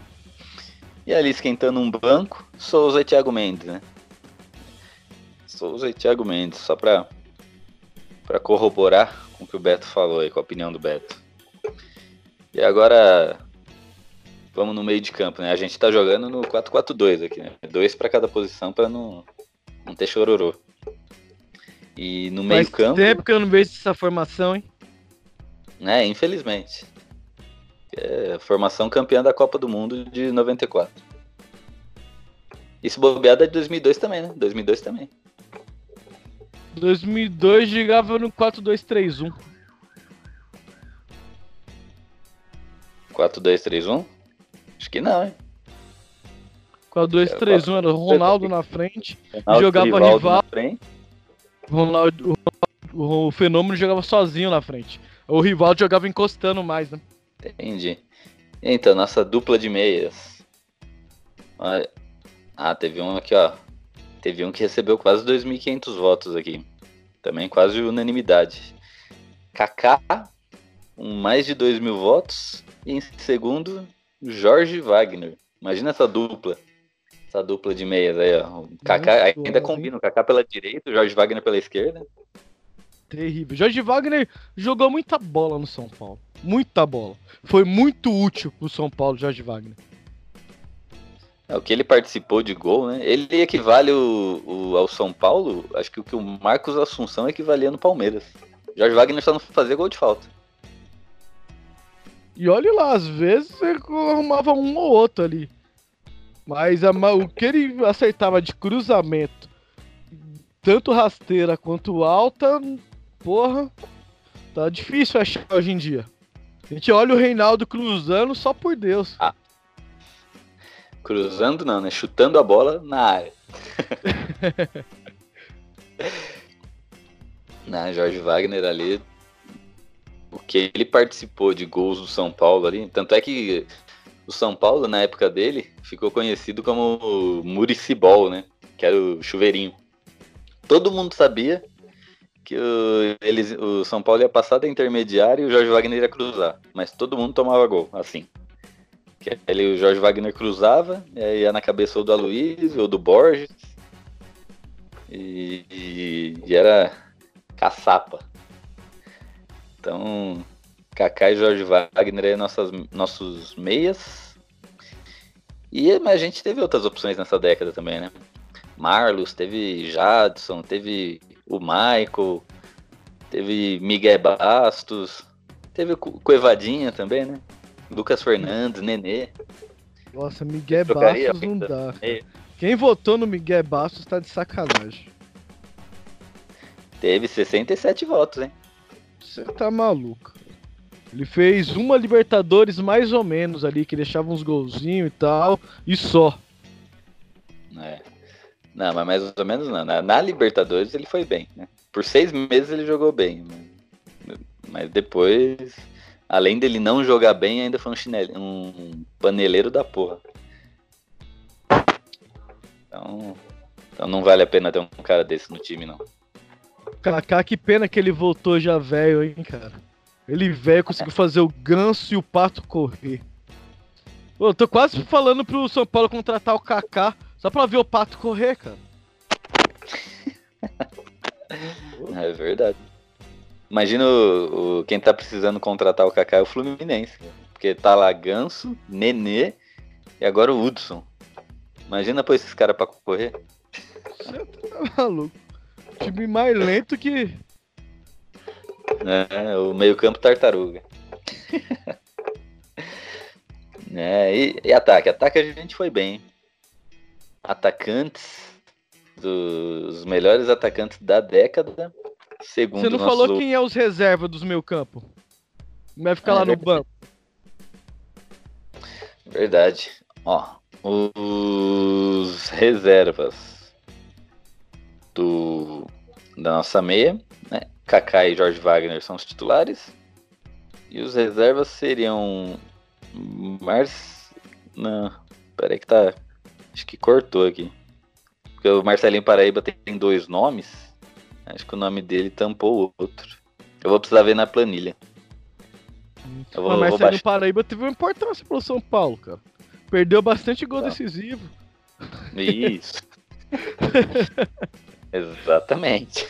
E ali esquentando um banco, Souza e Thiago Mendes, né? Souza e Thiago Mendes, só para para corroborar com o que o Beto falou aí, com a opinião do Beto. E agora vamos no meio de campo, né? A gente tá jogando no 4-4-2 aqui, né? Dois para cada posição para não, não ter chororô. E no meio Faz campo. tempo que eu não vejo essa formação, hein? É, infelizmente. É formação campeã da Copa do Mundo de 94. Isso bobeada é de 2002 também, né? 2002 também. 2002 jogava no 4-2-3-1. 4-2-3-1? Acho que não, hein? 4-2-3-1 era Ronaldo na frente, Ronaldo, jogava rival. rival Ronaldo, o, o Fenômeno jogava sozinho na frente. O rival jogava encostando mais, né? Entendi. Então, nossa dupla de meias. Ah, teve um aqui, ó. Teve um que recebeu quase 2.500 votos aqui. Também quase unanimidade. Kaká, com mais de 2 mil votos. E em segundo, Jorge Wagner. Imagina essa dupla. Essa dupla de meias aí, ó. O Kaká ainda combina. O Kaká pela direita, o Jorge Wagner pela esquerda. Terrível. Jorge Wagner jogou muita bola no São Paulo. Muita bola. Foi muito útil pro São Paulo, Jorge Wagner. É, o que ele participou de gol, né? Ele equivale o, o, ao São Paulo, acho que o que o Marcos Assunção equivalia no Palmeiras. Jorge Wagner só não fazia gol de falta. E olha lá, às vezes ele arrumava um ou outro ali. Mas a, o que ele acertava de cruzamento, tanto rasteira quanto alta, porra, tá difícil achar hoje em dia. A gente olha o Reinaldo cruzando só por Deus. Ah, Cruzando não, né? Chutando a bola na área. na Jorge Wagner ali, o que ele participou de gols do São Paulo ali, tanto é que o São Paulo, na época dele, ficou conhecido como Muricibol, né? Que era o chuveirinho. Todo mundo sabia que o, eles, o São Paulo ia passar da intermediária e o Jorge Wagner ia cruzar. Mas todo mundo tomava gol, assim. Que ele, o Jorge Wagner cruzava, e aí ia na cabeça ou do Aloysio ou do Borges. E, e, e, era caçapa. Então, Kaká e Jorge Wagner aí nossas, nossos meias. E mas a gente teve outras opções nessa década também, né? Marlos, teve Jadson, teve o Michael, teve Miguel Bastos, teve Coevadinha também, né? Lucas Fernandes, Nenê. Nossa, Miguel Bastos não dá. Quem votou no Miguel Bastos tá de sacanagem. Teve 67 votos, hein? Você tá maluco. Ele fez uma Libertadores mais ou menos ali, que deixava uns golzinhos e tal, e só. É. Não, mas mais ou menos não. Na, na Libertadores ele foi bem, né? Por seis meses ele jogou bem. Mas depois além dele não jogar bem, ainda foi um chinelo, um paneleiro da porra. Então, Então não vale a pena ter um cara desse no time, não. Kaká, que pena que ele voltou já velho, hein, cara. Ele velho conseguiu fazer o ganso e o pato correr. Pô, eu tô quase falando pro São Paulo contratar o Kaká só pra ver o pato correr, cara. é verdade. Imagina o, o, quem tá precisando contratar o Kaká é o Fluminense. Porque tá lá Ganso, Nenê e agora o Hudson. Imagina pôr esses caras pra correr. Você tá maluco. Time mais lento que. É, o meio-campo tartaruga. é, e, e, ataque? Ataque a gente foi bem. Atacantes, dos melhores atacantes da década. Segundo Você não falou quem é os reservas dos meio campo? Vai ficar é, lá no banco. Verdade. Ó, os reservas do, da nossa meia, né? Kaká e Jorge Wagner são os titulares. E os reservas seriam Mars. Não, peraí que tá. Acho que cortou aqui. Porque o Marcelinho Paraíba tem dois nomes. Acho que o nome dele tampou o outro. Eu vou precisar ver na planilha. Eu vou, o Marcelinho vou Paraíba teve uma importância pro São Paulo, cara. Perdeu bastante gol tá. decisivo. Isso. Exatamente.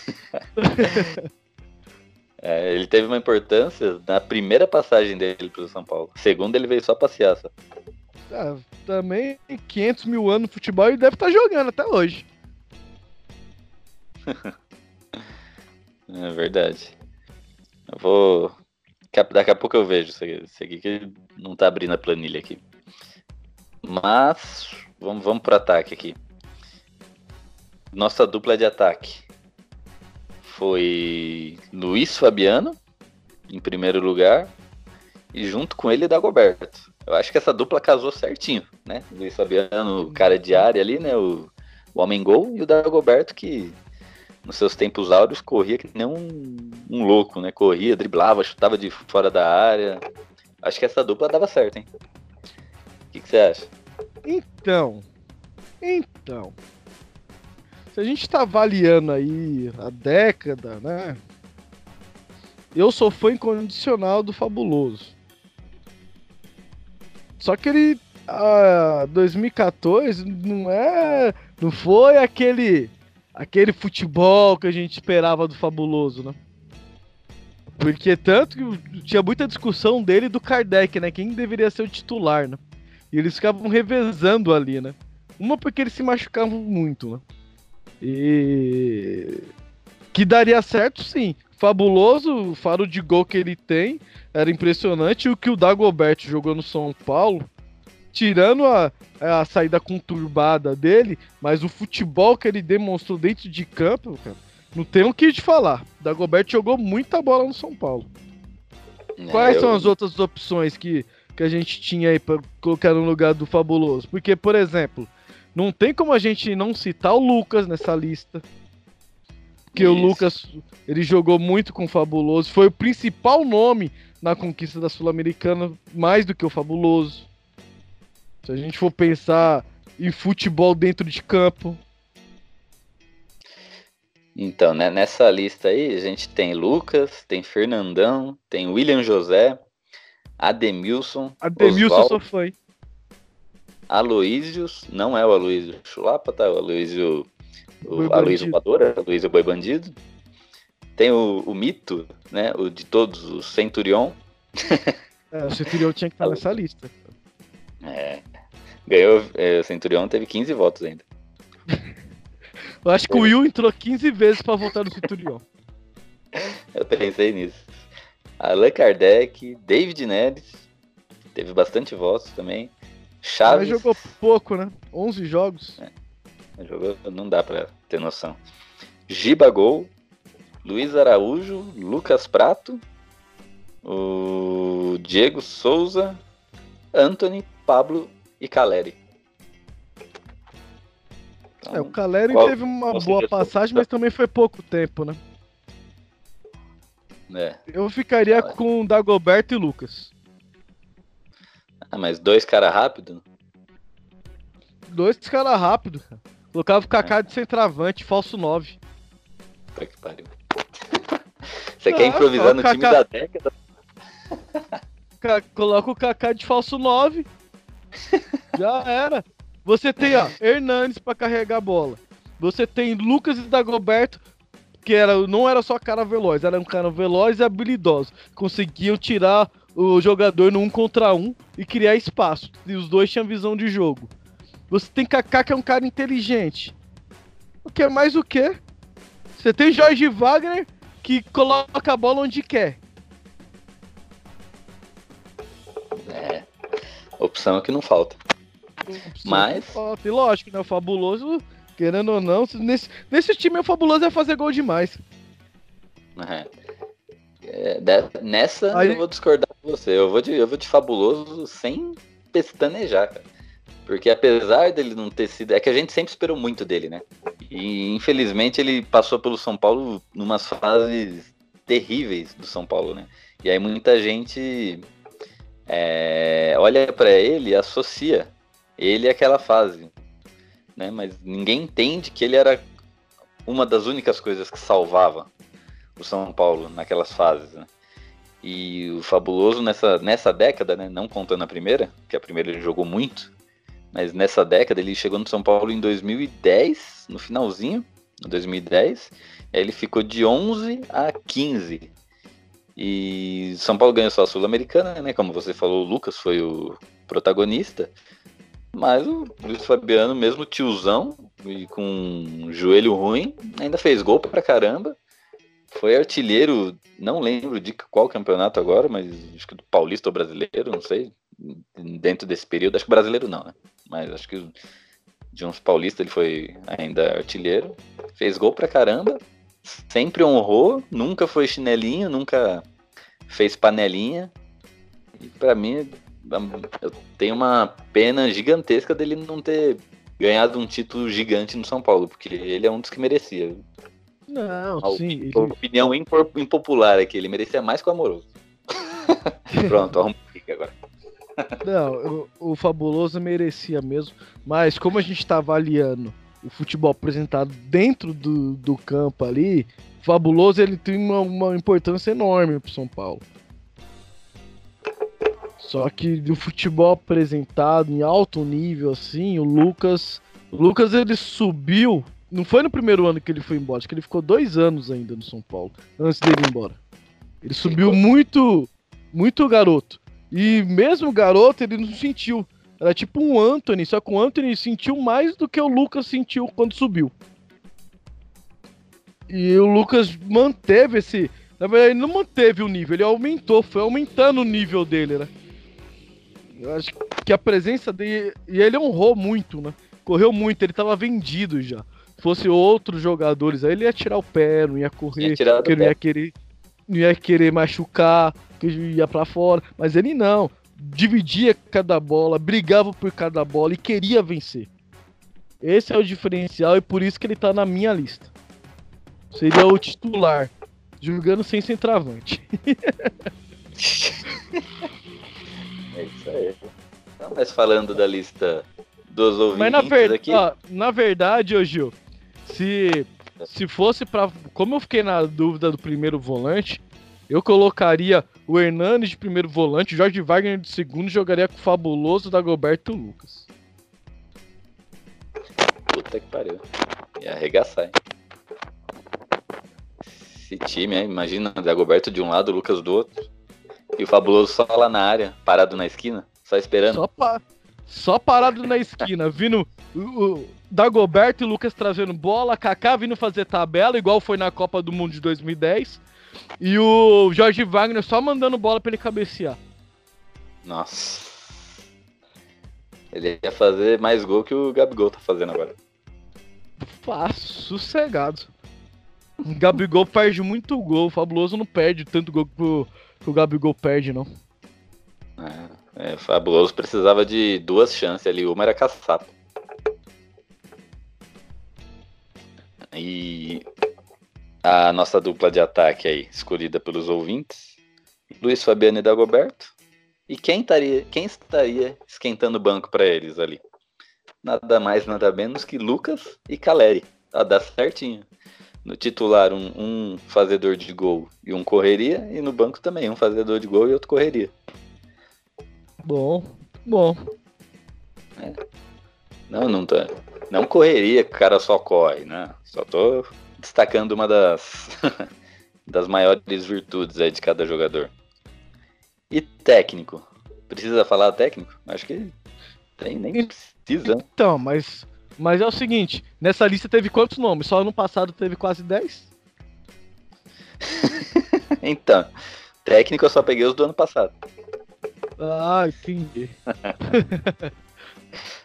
é, ele teve uma importância na primeira passagem dele pro São Paulo. Segunda, ele veio só passear. Só. Ah, também 500 mil anos no futebol e deve estar tá jogando até hoje. é verdade. Eu vou. Daqui a pouco eu vejo isso aqui, que não tá abrindo a planilha aqui. Mas vamos, vamos pro ataque aqui. Nossa dupla de ataque foi Luiz Fabiano, em primeiro lugar, e junto com ele Dagoberto. Eu acho que essa dupla casou certinho, né? Luiz Fabiano, cara de área ali, né? O, o homem gol, e o Dagoberto que nos seus tempos áureos corria que nem um, um louco, né? Corria, driblava, chutava de fora da área. Acho que essa dupla dava certo, hein? O que, você acha? Então, então, se a gente tá avaliando aí a década, né? Eu sou fã incondicional do Fabuloso. Só que ele. Ah, 2014 não é. Não foi aquele. Aquele futebol que a gente esperava do Fabuloso, né? Porque tanto que tinha muita discussão dele e do Kardec, né? Quem deveria ser o titular, né? E eles ficavam revezando ali, né? Uma porque eles se machucavam muito, né? E. Que daria certo, sim. Fabuloso, o faro de gol que ele tem era impressionante. O que o Dagoberto jogou no São Paulo, tirando a, a saída conturbada dele, mas o futebol que ele demonstrou dentro de campo, cara, não tem o que te falar. Dagoberto jogou muita bola no São Paulo. É, Quais eu... são as outras opções que, que a gente tinha aí para colocar no lugar do Fabuloso? Porque, por exemplo, não tem como a gente não citar o Lucas nessa lista. Porque Isso. o Lucas, ele jogou muito com o Fabuloso, foi o principal nome na conquista da Sul-Americana, mais do que o Fabuloso. Se a gente for pensar em futebol dentro de campo. Então, né, nessa lista aí, a gente tem Lucas, tem Fernandão, tem William José, Ademilson. Ademilson Osvaldo, sou fã. Aloísios, não é o Aloísio Chulapa, tá? O Aloísio. O Aloísio Voadora, Aloísio Boi Bandido. Tem o, o, mito, né? O de todos, o Centurion. É, o Centurion tinha que estar nessa lista. É. Ganhou. É, o Centurion teve 15 votos ainda. Eu acho que o Will entrou 15 vezes para votar no Centurion. Eu pensei nisso. Allan Kardec, David Neres, teve bastante votos também. Chaves. Mas jogou pouco, né? 11 jogos. É. Jogou, não dá pra ter noção. Giba Gol, Luiz Araújo, Lucas Prato, o Diego Souza, Anthony, Pablo e Caleri. Então, é, o Caleri qual, teve uma boa passagem, mas também foi pouco tempo, né? É. Eu ficaria com Dagoberto e Lucas. Ah, mas dois caras rápidos? Dois caras rápidos, cara. Colocava o Kaká de centroavante, falso 9. Puta que pariu. Você quer improvisar no Kaká... time da década? Coloca o Kaká de falso 9. Já era. Você tem, ó, Hernandes pra carregar a bola. Você tem Lucas e Dagoberto, que era, não era só cara veloz, era um cara veloz e habilidoso. Conseguiam tirar o jogador no um contra um e criar espaço. E os dois tinham visão de jogo. Você tem Kaká, que é um cara inteligente. O que é mais o quê? Você tem Jorge Wagner, que coloca a bola onde quer. Opção é que não falta. Mas. Falta. E lógico, né? O fabuloso, querendo ou não, nesse, nesse time o fabuloso é fazer gol demais. É. É, de, nessa Aí... eu vou discordar com você. Eu vou de, eu vou de fabuloso sem pestanejar, cara. Porque apesar dele não ter sido. É que a gente sempre esperou muito dele, né? E infelizmente ele passou pelo São Paulo numas fases terríveis do São Paulo, né? E aí muita gente é, olha para ele associa ele àquela fase, né? Mas ninguém entende que ele era uma das únicas coisas que salvava o São Paulo naquelas fases, né? E o Fabuloso nessa, nessa década, né, não contando a primeira, que a primeira ele jogou muito, mas nessa década ele chegou no São Paulo em 2010, no finalzinho, em 2010, aí ele ficou de 11 a 15. E São Paulo ganhou só a Sul-Americana, né? Como você falou, o Lucas foi o protagonista. Mas o Luiz Fabiano, mesmo tiozão e com um joelho ruim, ainda fez gol pra caramba. Foi artilheiro, não lembro de qual campeonato agora, mas acho que do Paulista ou Brasileiro, não sei. Dentro desse período, acho que brasileiro não, né? mas acho que de uns paulistas ele foi ainda artilheiro. Fez gol pra caramba, sempre honrou, nunca foi chinelinho, nunca fez panelinha. E para mim, eu tenho uma pena gigantesca dele não ter ganhado um título gigante no São Paulo, porque ele é um dos que merecia. Não, a sim. Opinião impopular aqui, ele merecia mais que o amoroso. Pronto, arruma agora. Não, o, o, Fabuloso merecia mesmo, mas como a gente está avaliando o futebol apresentado dentro do, do campo ali, o Fabuloso ele tem uma, uma importância enorme para São Paulo. Só que do futebol apresentado em alto nível, assim, o Lucas. O Lucas ele subiu. Não foi no primeiro ano que ele foi embora, acho que ele ficou dois anos ainda no São Paulo, antes dele ir embora. Ele subiu muito, muito garoto. E mesmo o garoto, ele não sentiu. Era tipo um Anthony, só que o Anthony sentiu mais do que o Lucas sentiu quando subiu. E o Lucas manteve esse. Na verdade, ele não manteve o nível, ele aumentou, foi aumentando o nível dele, né? Eu acho que a presença dele. E ele honrou muito, né? Correu muito, ele tava vendido já. Se fosse outros jogadores, aí ele ia tirar o pé, não ia correr, porque não ia querer. Não ia querer machucar que ia para fora, mas ele não. Dividia cada bola, brigava por cada bola e queria vencer. Esse é o diferencial e por isso que ele tá na minha lista. Seria o titular, jogando sem centroavante. é isso aí. Então, mas falando da lista dos ouvintes mas na ver... aqui... Ó, na verdade, ô Gil, se, se fosse para Como eu fiquei na dúvida do primeiro volante, eu colocaria o Hernandes de primeiro volante, o Jorge Wagner de segundo, jogaria com o fabuloso Dagoberto Lucas. Puta que pariu. Ia arregaçar, hein? Esse time, hein? imagina Dagoberto de um lado, Lucas do outro. E o fabuloso só lá na área, parado na esquina, só esperando. Só, pa... só parado na esquina, vindo o, o Dagoberto e Lucas trazendo bola, Kaká vindo fazer tabela, igual foi na Copa do Mundo de 2010. E o Jorge Wagner só mandando bola pra ele cabecear. Nossa. Ele ia fazer mais gol que o Gabigol tá fazendo agora. Fácil, sossegado. Gabigol perde muito gol. O Fabuloso não perde tanto gol que o, Gabigol perde, não. É, é, o Fabuloso precisava de duas chances ali. Uma era caçapa. E a nossa dupla de ataque aí, escolhida pelos ouvintes, Luiz Fabiano e Dagoberto. E quem estaria, quem estaria esquentando o banco para eles ali? nada mais, nada menos que Lucas e Caleri. Tá, dá certinho. No titular, um, um, fazedor de gol e um correria, e no banco também, um fazedor de gol e outro correria. Bom, bom. É. Não, não tá. Não correria que o cara só corre, né? Só tô destacando uma das, das maiores virtudes aí de cada jogador. E técnico? Precisa falar técnico? Acho que tem, nem precisa. Então, mas, mas é o seguinte, nessa lista teve quantos nomes? Só ano passado teve quase 10? então, técnico eu só peguei os do ano passado. Ah, entendi.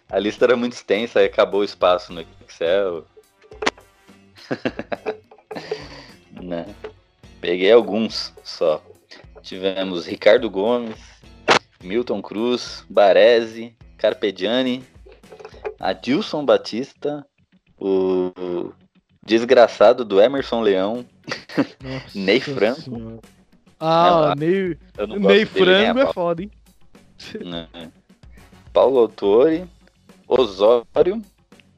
A lista era muito extensa e acabou o espaço no Excel. né? Peguei alguns só. Tivemos Ricardo Gomes, Milton Cruz, Baresi, Carpegiani, Adilson Batista, o desgraçado do Emerson Leão, Ney Franco. Ah, Ney, Ney Franco é foda, hein? É. Paulo Autori, Osório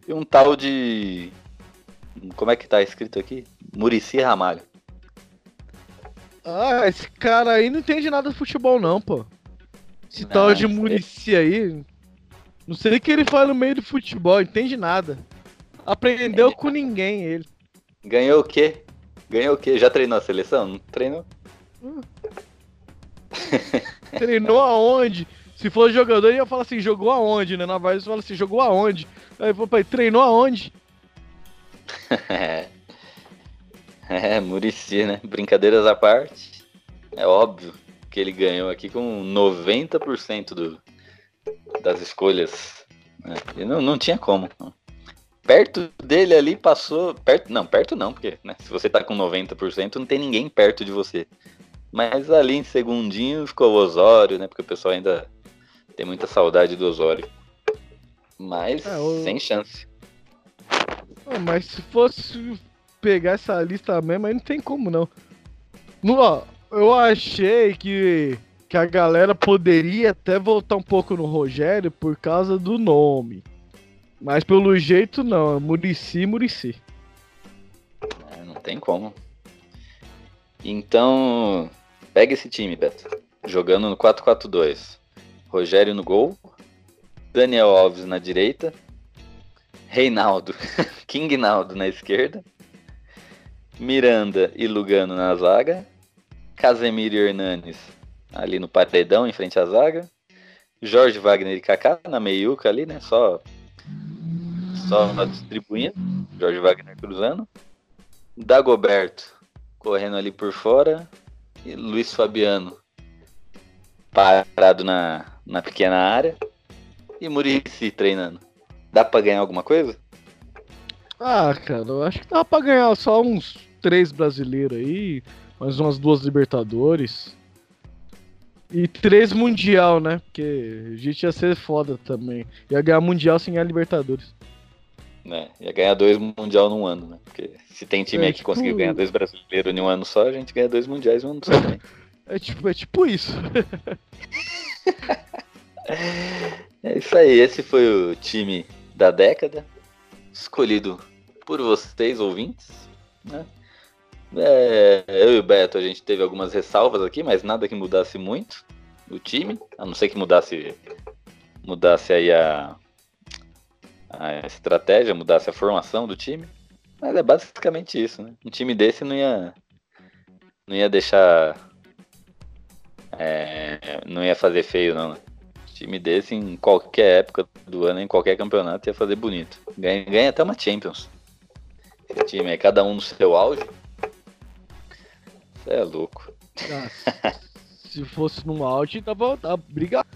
e um tal de. Como é que tá escrito aqui? Murici Ramalho. Ah, esse cara aí não entende nada de futebol, não, pô. Esse não, tal de Murici aí. Não sei o que ele fala no meio do futebol, entende nada. Aprendeu com ninguém ele. Ganhou o quê? Ganhou o quê? Já treinou a seleção? Não treinou? Hum. treinou aonde? Se for jogador, ia falar assim, jogou aonde, né? Na voz fala assim, jogou aonde? Aí, pai, treinou aonde? é, é Murici, né? Brincadeiras à parte. É óbvio que ele ganhou aqui com 90% do, das escolhas. Né? E não, não tinha como. Perto dele ali passou. Perto, não, perto não, porque né, se você tá com 90%, não tem ninguém perto de você. Mas ali em segundinho ficou o Osório, né? Porque o pessoal ainda tem muita saudade do Osório. Mas é, o... sem chance. Mas se fosse pegar essa lista mesmo, aí não tem como não. No, ó, eu achei que, que a galera poderia até voltar um pouco no Rogério por causa do nome. Mas pelo jeito não, é Murici, Murici. É, não tem como. Então, pega esse time, Beto. Jogando no 4-4-2. Rogério no gol, Daniel Alves na direita, Reinaldo, King Naldo na esquerda, Miranda e Lugano na zaga, Casemiro e Hernanes ali no paredão em frente à zaga, Jorge Wagner e Kaká na meiuca ali, né? Só só distribuindo, Jorge Wagner cruzando, Dagoberto correndo ali por fora e Luiz Fabiano parado na, na pequena área. E Murici treinando. Dá pra ganhar alguma coisa? Ah, cara, eu acho que dá pra ganhar só uns três brasileiros aí, mais umas duas Libertadores. E três Mundial, né? Porque a gente ia ser foda também. Ia ganhar Mundial sem ganhar Libertadores. É, ia ganhar dois Mundial num ano, né? Porque se tem time é, que tipo... conseguiu ganhar dois brasileiros em um ano só, a gente ganha dois Mundiais em um ano só também. É tipo, é tipo isso. é isso aí, esse foi o time da década, escolhido por vocês, ouvintes. Né? É, eu e o Beto, a gente teve algumas ressalvas aqui, mas nada que mudasse muito o time, a não ser que mudasse, mudasse aí a, a estratégia, mudasse a formação do time. Mas é basicamente isso, né? Um time desse não ia, não ia deixar é, não ia fazer feio, não. Time desse, em qualquer época do ano, em qualquer campeonato, ia fazer bonito. Ganha, ganha até uma Champions. Esse time aí, cada um no seu auge. É louco. Ah, se fosse no auge, dava, dava brigar.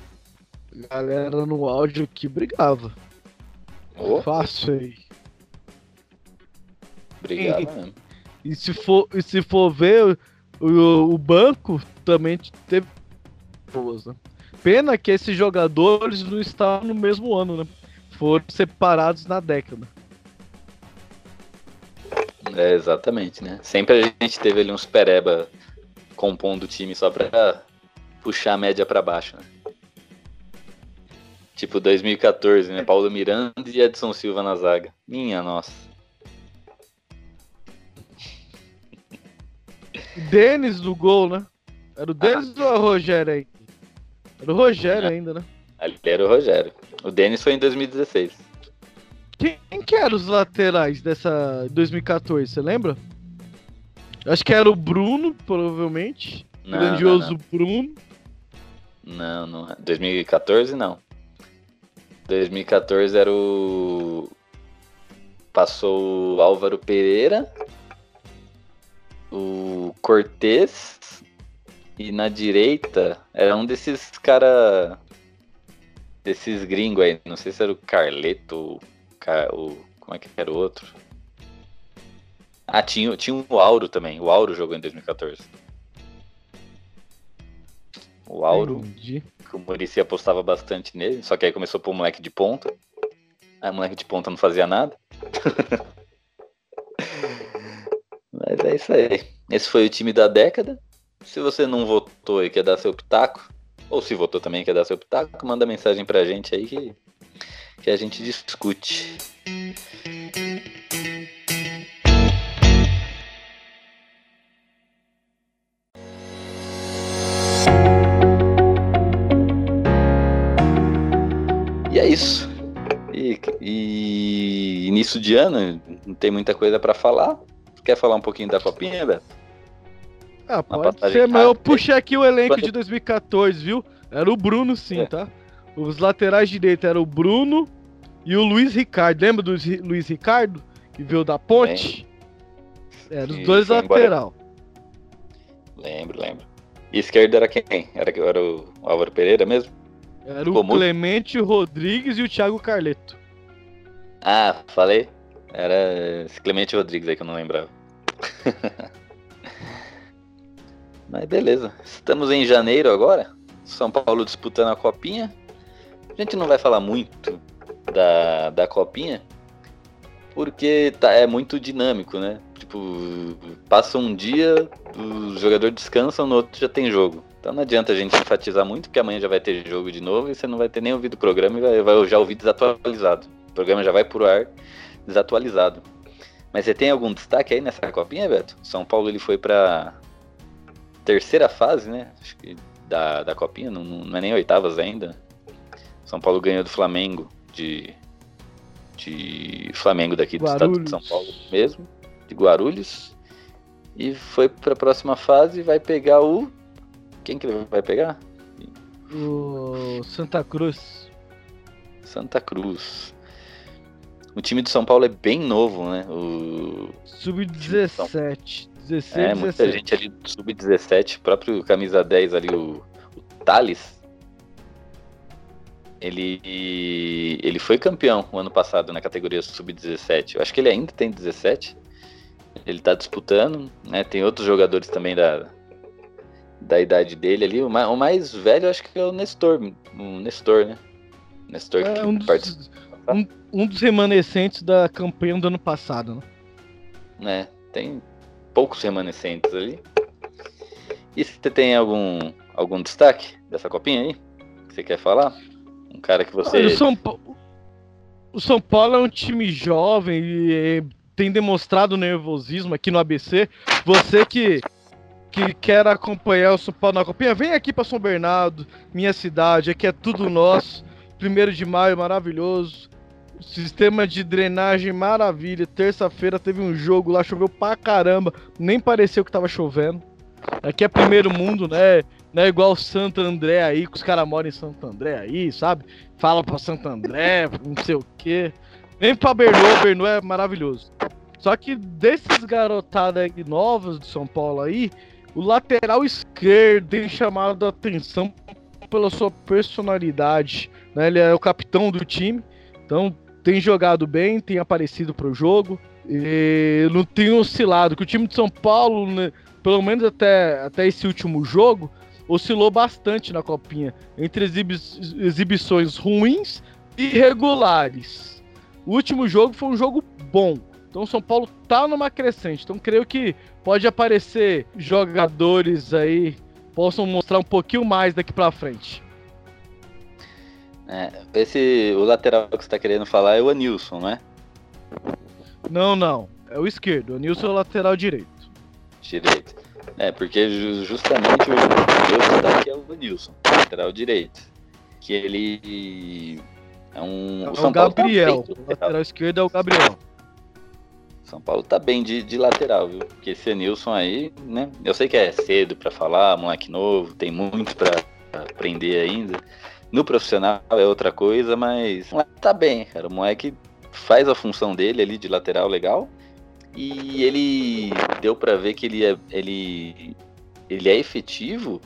Galera no áudio que brigava. Oh. Fácil aí. Mesmo. E se for, e se for ver, o, o banco também teve boas, né? Pena que esses jogadores não estavam no mesmo ano, né? Foram separados na década. É, exatamente, né? Sempre a gente teve ali uns pereba compondo o time só pra puxar a média para baixo, né? Tipo 2014, né? Paulo Miranda e Edson Silva na zaga. Minha nossa. Denis do gol, né? Era o Denis ah. ou o Rogério aí? Era o Rogério ainda, né? Ali era o Rogério. O Denis foi em 2016. Quem, que eram os laterais dessa 2014, você lembra? Acho que era o Bruno, provavelmente. Não, grandioso não, não. Bruno. Não, não. 2014 não. 2014 era o. Passou o Álvaro Pereira, o Cortez e na direita era um desses cara. Desses gringos aí. Não sei se era o Carleto, o. Como é que era o outro? Ah, tinha, tinha o Auro também. O Auro jogou em 2014. O Auro, Entendi. que o Murici apostava bastante nele, só que aí começou a pôr o moleque de ponta. Aí o moleque de ponta não fazia nada. Mas é isso aí. Esse foi o time da década. Se você não votou e quer dar seu pitaco, ou se votou também e quer dar seu pitaco, manda mensagem pra gente aí que, que a gente discute. isso. E, e início de ano, não tem muita coisa para falar. Quer falar um pouquinho da copinha, Beto? Ah, pode ser, mas eu puxei aqui o elenco de 2014, viu? Era o Bruno, sim, é. tá? Os laterais direitos eram o Bruno e o Luiz Ricardo. Lembra do Luiz Ricardo? Que veio da ponte? Era os dois lateral. Lembro, lembro. E esquerdo era quem? Era, era o Álvaro Pereira mesmo? Era o? Clemente Rodrigues e o Thiago Carleto. Ah, falei? Era esse Clemente Rodrigues aí que eu não lembrava. Mas beleza. Estamos em janeiro agora. São Paulo disputando a copinha. A gente não vai falar muito da, da copinha. Porque tá, é muito dinâmico, né? Tipo, passa um dia, o jogador descansa, no outro já tem jogo. Então não adianta a gente enfatizar muito, porque amanhã já vai ter jogo de novo e você não vai ter nem ouvido o programa e vai, vai já ouvir desatualizado. O programa já vai pro ar desatualizado. Mas você tem algum destaque aí nessa copinha, Beto? São Paulo ele foi pra terceira fase, né? Acho que da, da copinha, não, não é nem oitavas ainda. São Paulo ganhou do Flamengo de de Flamengo daqui do Guarulhos. estado de São Paulo mesmo, de Guarulhos. E foi para a próxima fase e vai pegar o quem que ele vai pegar? O Santa Cruz. Santa Cruz. O time de São Paulo é bem novo, né? O Sub-17. 16, é, muita gente ali do Sub-17, próprio camisa 10 ali, o, o Thales. Ele, ele foi campeão o ano passado na categoria Sub-17. Eu acho que ele ainda tem 17. Ele tá disputando, né? Tem outros jogadores também da, da idade dele ali. O mais, o mais velho acho que é o Nestor. O Nestor, né? Nestor é, que um dos, um, um, dos remanescentes da campanha do ano passado, né? É, tem poucos remanescentes ali. E você tem algum, algum destaque dessa copinha aí? Que você quer falar? Um cara que você. o, São o São Paulo é um time jovem e tem demonstrado nervosismo aqui no ABC. Você que que quer acompanhar o São Paulo na Copinha, vem aqui para São Bernardo, minha cidade, aqui é tudo nosso. Primeiro de maio, maravilhoso. Sistema de drenagem, maravilha. Terça-feira teve um jogo lá, choveu pra caramba. Nem pareceu que tava chovendo. Aqui é primeiro mundo, né? Não é igual Santo André aí, que os caras moram em Santo André aí, sabe? Fala pra Santo André, não sei o quê. Nem pra Bernou, Bernou é maravilhoso. Só que desses garotadas novos de São Paulo aí, o lateral esquerdo tem chamado a atenção pela sua personalidade. Né? Ele é o capitão do time, então tem jogado bem, tem aparecido para o jogo. E não tem oscilado. Que o time de São Paulo, né, pelo menos até, até esse último jogo, oscilou bastante na copinha. Entre exibi exibições ruins e regulares. O último jogo foi um jogo bom. Então o São Paulo tá numa crescente. Então creio que pode aparecer jogadores aí possam mostrar um pouquinho mais daqui para frente. É, esse, o lateral que você tá querendo falar é o Anilson, não é? Não, não. É o esquerdo. O Anilson é o lateral direito. Direito. É, porque justamente o meu destaque é o Anilson, lateral direito. Que ele é um. É o, o Gabriel. Tá o lateral esquerdo é o Gabriel. São Paulo tá bem de, de lateral, viu? Porque esse Nilson aí, né? Eu sei que é cedo para falar, moleque novo, tem muito para aprender ainda. No profissional é outra coisa, mas tá bem, cara. O moleque faz a função dele ali de lateral legal. E ele deu para ver que ele é, ele, ele é efetivo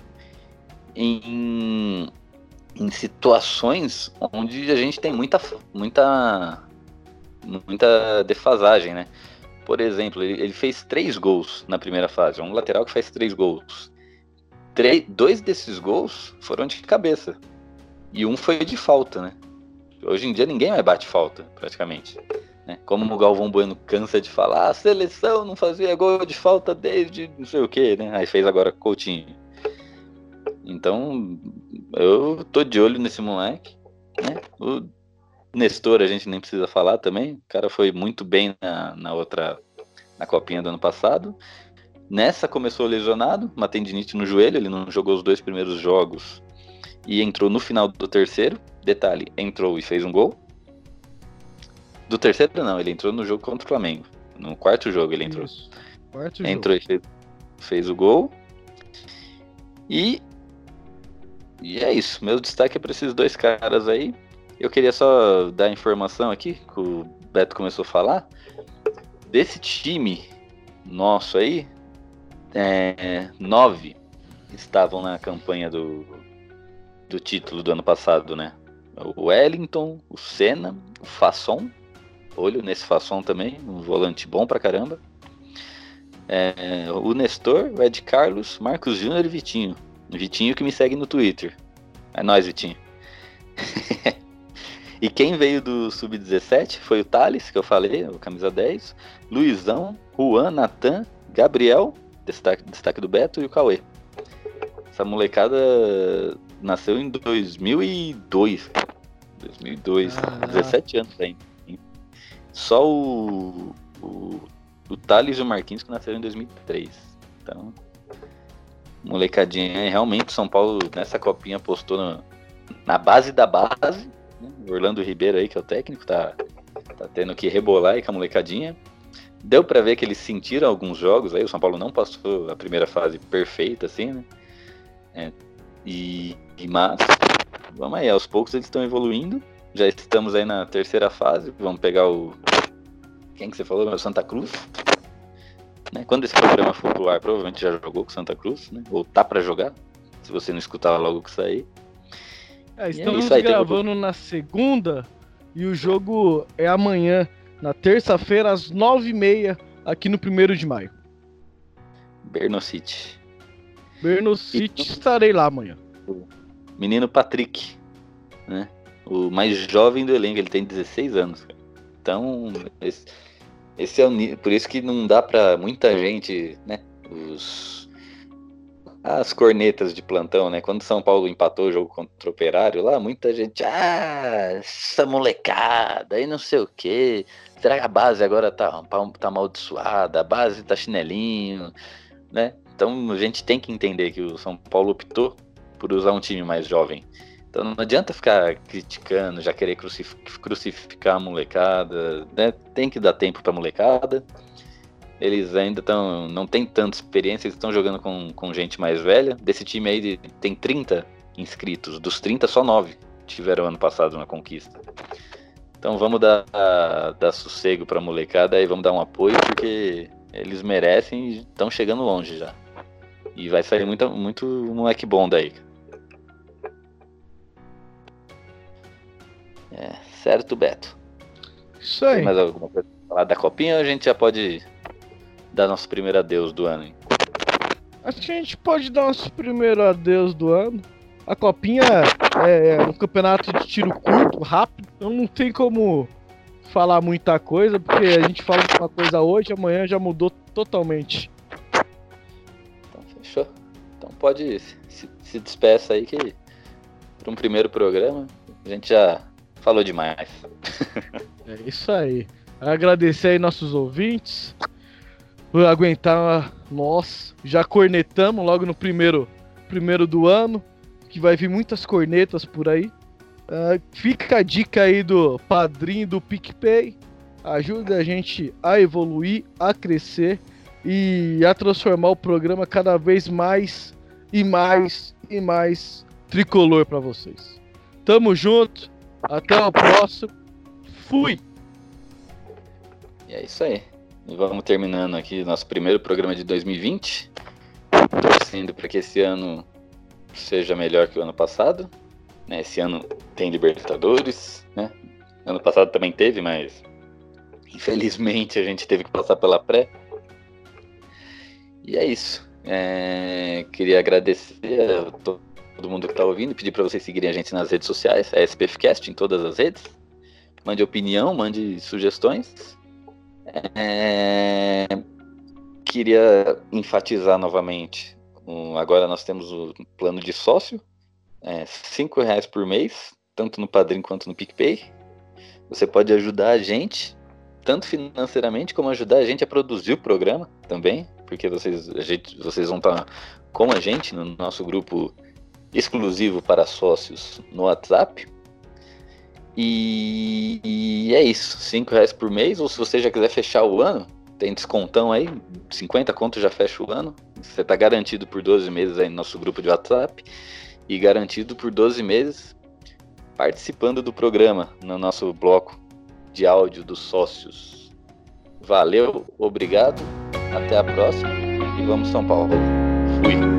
em, em situações onde a gente tem muita, muita, muita defasagem, né? Por exemplo, ele, ele, fez três gols na primeira fase. Um lateral que faz três gols. Dois desses gols foram de cabeça. E um foi de falta, né? Hoje em dia ninguém mais bate falta, praticamente. Né? Como o Galvão Bueno cansa de falar, a seleção não fazia gol de falta desde não sei o que, né? Aí fez agora Coutinho. Então, eu tô de olho nesse moleque. Né? O Nestor a gente nem precisa falar também. O cara foi muito bem na, na outra, na copinha do ano passado. Nessa começou lesionado, uma tendinite no joelho, ele não jogou os dois primeiros jogos e entrou no final do terceiro. Detalhe, entrou e fez um gol. Do terceiro não, ele entrou no jogo contra o Flamengo. No quarto jogo ele entrou. Isso. Quarto entrou jogo. e fez, fez o gol. E e é isso. Meu destaque é para esses dois caras aí. Eu queria só dar informação aqui, que o Beto começou a falar. Desse time nosso aí, é, nove estavam na campanha do, do título do ano passado, né? O Wellington, o Senna, o Fasson, olho nesse Fasson também, um volante bom pra caramba. É, o Nestor, o Ed Carlos, Marcos Júnior e Vitinho. Vitinho que me segue no Twitter. É nóis, Vitinho. E quem veio do Sub-17 foi o Thales, que eu falei, o camisa 10, Luizão, Juan, Natan, Gabriel, destaque, destaque do Beto, e o Cauê. Essa molecada nasceu em 2002. 2002, ah, 17 anos ainda. Só o, o, o Thales e o Marquinhos que nasceram em 2003. Então, molecadinha, realmente São Paulo nessa copinha apostou na, na base da base o Orlando Ribeiro aí, que é o técnico, tá, tá tendo que rebolar aí com a molecadinha. Deu para ver que eles sentiram alguns jogos aí, o São Paulo não passou a primeira fase perfeita, assim, né? É, e, e mas, vamos aí, aos poucos eles estão evoluindo. Já estamos aí na terceira fase, vamos pegar o... Quem que você falou? O Santa Cruz. Né? Quando esse programa for pro ar, provavelmente já jogou com Santa Cruz, né? Ou tá para jogar, se você não escutar logo que sair. É, estamos é gravando na segunda e o jogo é amanhã, na terça-feira, às nove e meia, aqui no primeiro de maio. Berno City. Berno City, estarei lá amanhã. Menino Patrick, né? O mais jovem do elenco, ele tem 16 anos. Então, esse, esse é o por isso que não dá para muita gente, né? Os as cornetas de plantão, né? Quando São Paulo empatou o jogo contra o Operário lá, muita gente, ah, essa molecada, aí não sei o quê. Será que a base agora tá, tá amaldiçoada? A base tá chinelinho, né? Então a gente tem que entender que o São Paulo optou por usar um time mais jovem. Então não adianta ficar criticando, já querer crucificar a molecada, né? Tem que dar tempo pra molecada eles ainda estão. não tem tanta experiência, eles estão jogando com, com gente mais velha. Desse time aí tem 30 inscritos, dos 30, só 9 tiveram ano passado na conquista. Então vamos dar, dar sossego pra molecada e vamos dar um apoio, porque eles merecem e estão chegando longe já. E vai sair muito, muito moleque bom daí. É, certo, Beto? Isso aí. Tem mais alguma coisa pra falar da copinha ou a gente já pode dar nosso primeiro adeus do ano, hein? Acho que a gente pode dar nosso primeiro adeus do ano. A copinha é, é um campeonato de tiro curto, rápido, então não tem como falar muita coisa, porque a gente fala uma coisa hoje, amanhã já mudou totalmente. Então fechou. Então pode se, se despeça aí que para um primeiro programa A gente já falou demais. é isso aí. Agradecer aí nossos ouvintes por aguentar nós. Já cornetamos logo no primeiro, primeiro do ano, que vai vir muitas cornetas por aí. Uh, fica a dica aí do padrinho do PicPay. Ajuda a gente a evoluir, a crescer e a transformar o programa cada vez mais e mais e mais tricolor para vocês. Tamo junto, até o próximo. Fui! E é isso aí. E vamos terminando aqui nosso primeiro programa de 2020. Torcendo para que esse ano seja melhor que o ano passado. Né? Esse ano tem Libertadores, né? Ano passado também teve, mas infelizmente a gente teve que passar pela pré. E é isso. É... Queria agradecer a todo mundo que está ouvindo, pedir para vocês seguirem a gente nas redes sociais, a SPFcast em todas as redes. Mande opinião, mande sugestões. É... Queria enfatizar novamente. Um, agora nós temos o plano de sócio, é, cinco reais por mês, tanto no Padrim quanto no PicPay. Você pode ajudar a gente, tanto financeiramente como ajudar a gente a produzir o programa também, porque vocês, gente, vocês vão estar com a gente no nosso grupo exclusivo para sócios no WhatsApp. E, e é isso, 5 reais por mês, ou se você já quiser fechar o ano, tem descontão aí, 50 conto já fecha o ano. Você está garantido por 12 meses aí no nosso grupo de WhatsApp e garantido por 12 meses participando do programa no nosso bloco de áudio dos sócios. Valeu, obrigado, até a próxima e vamos São Paulo. Fui.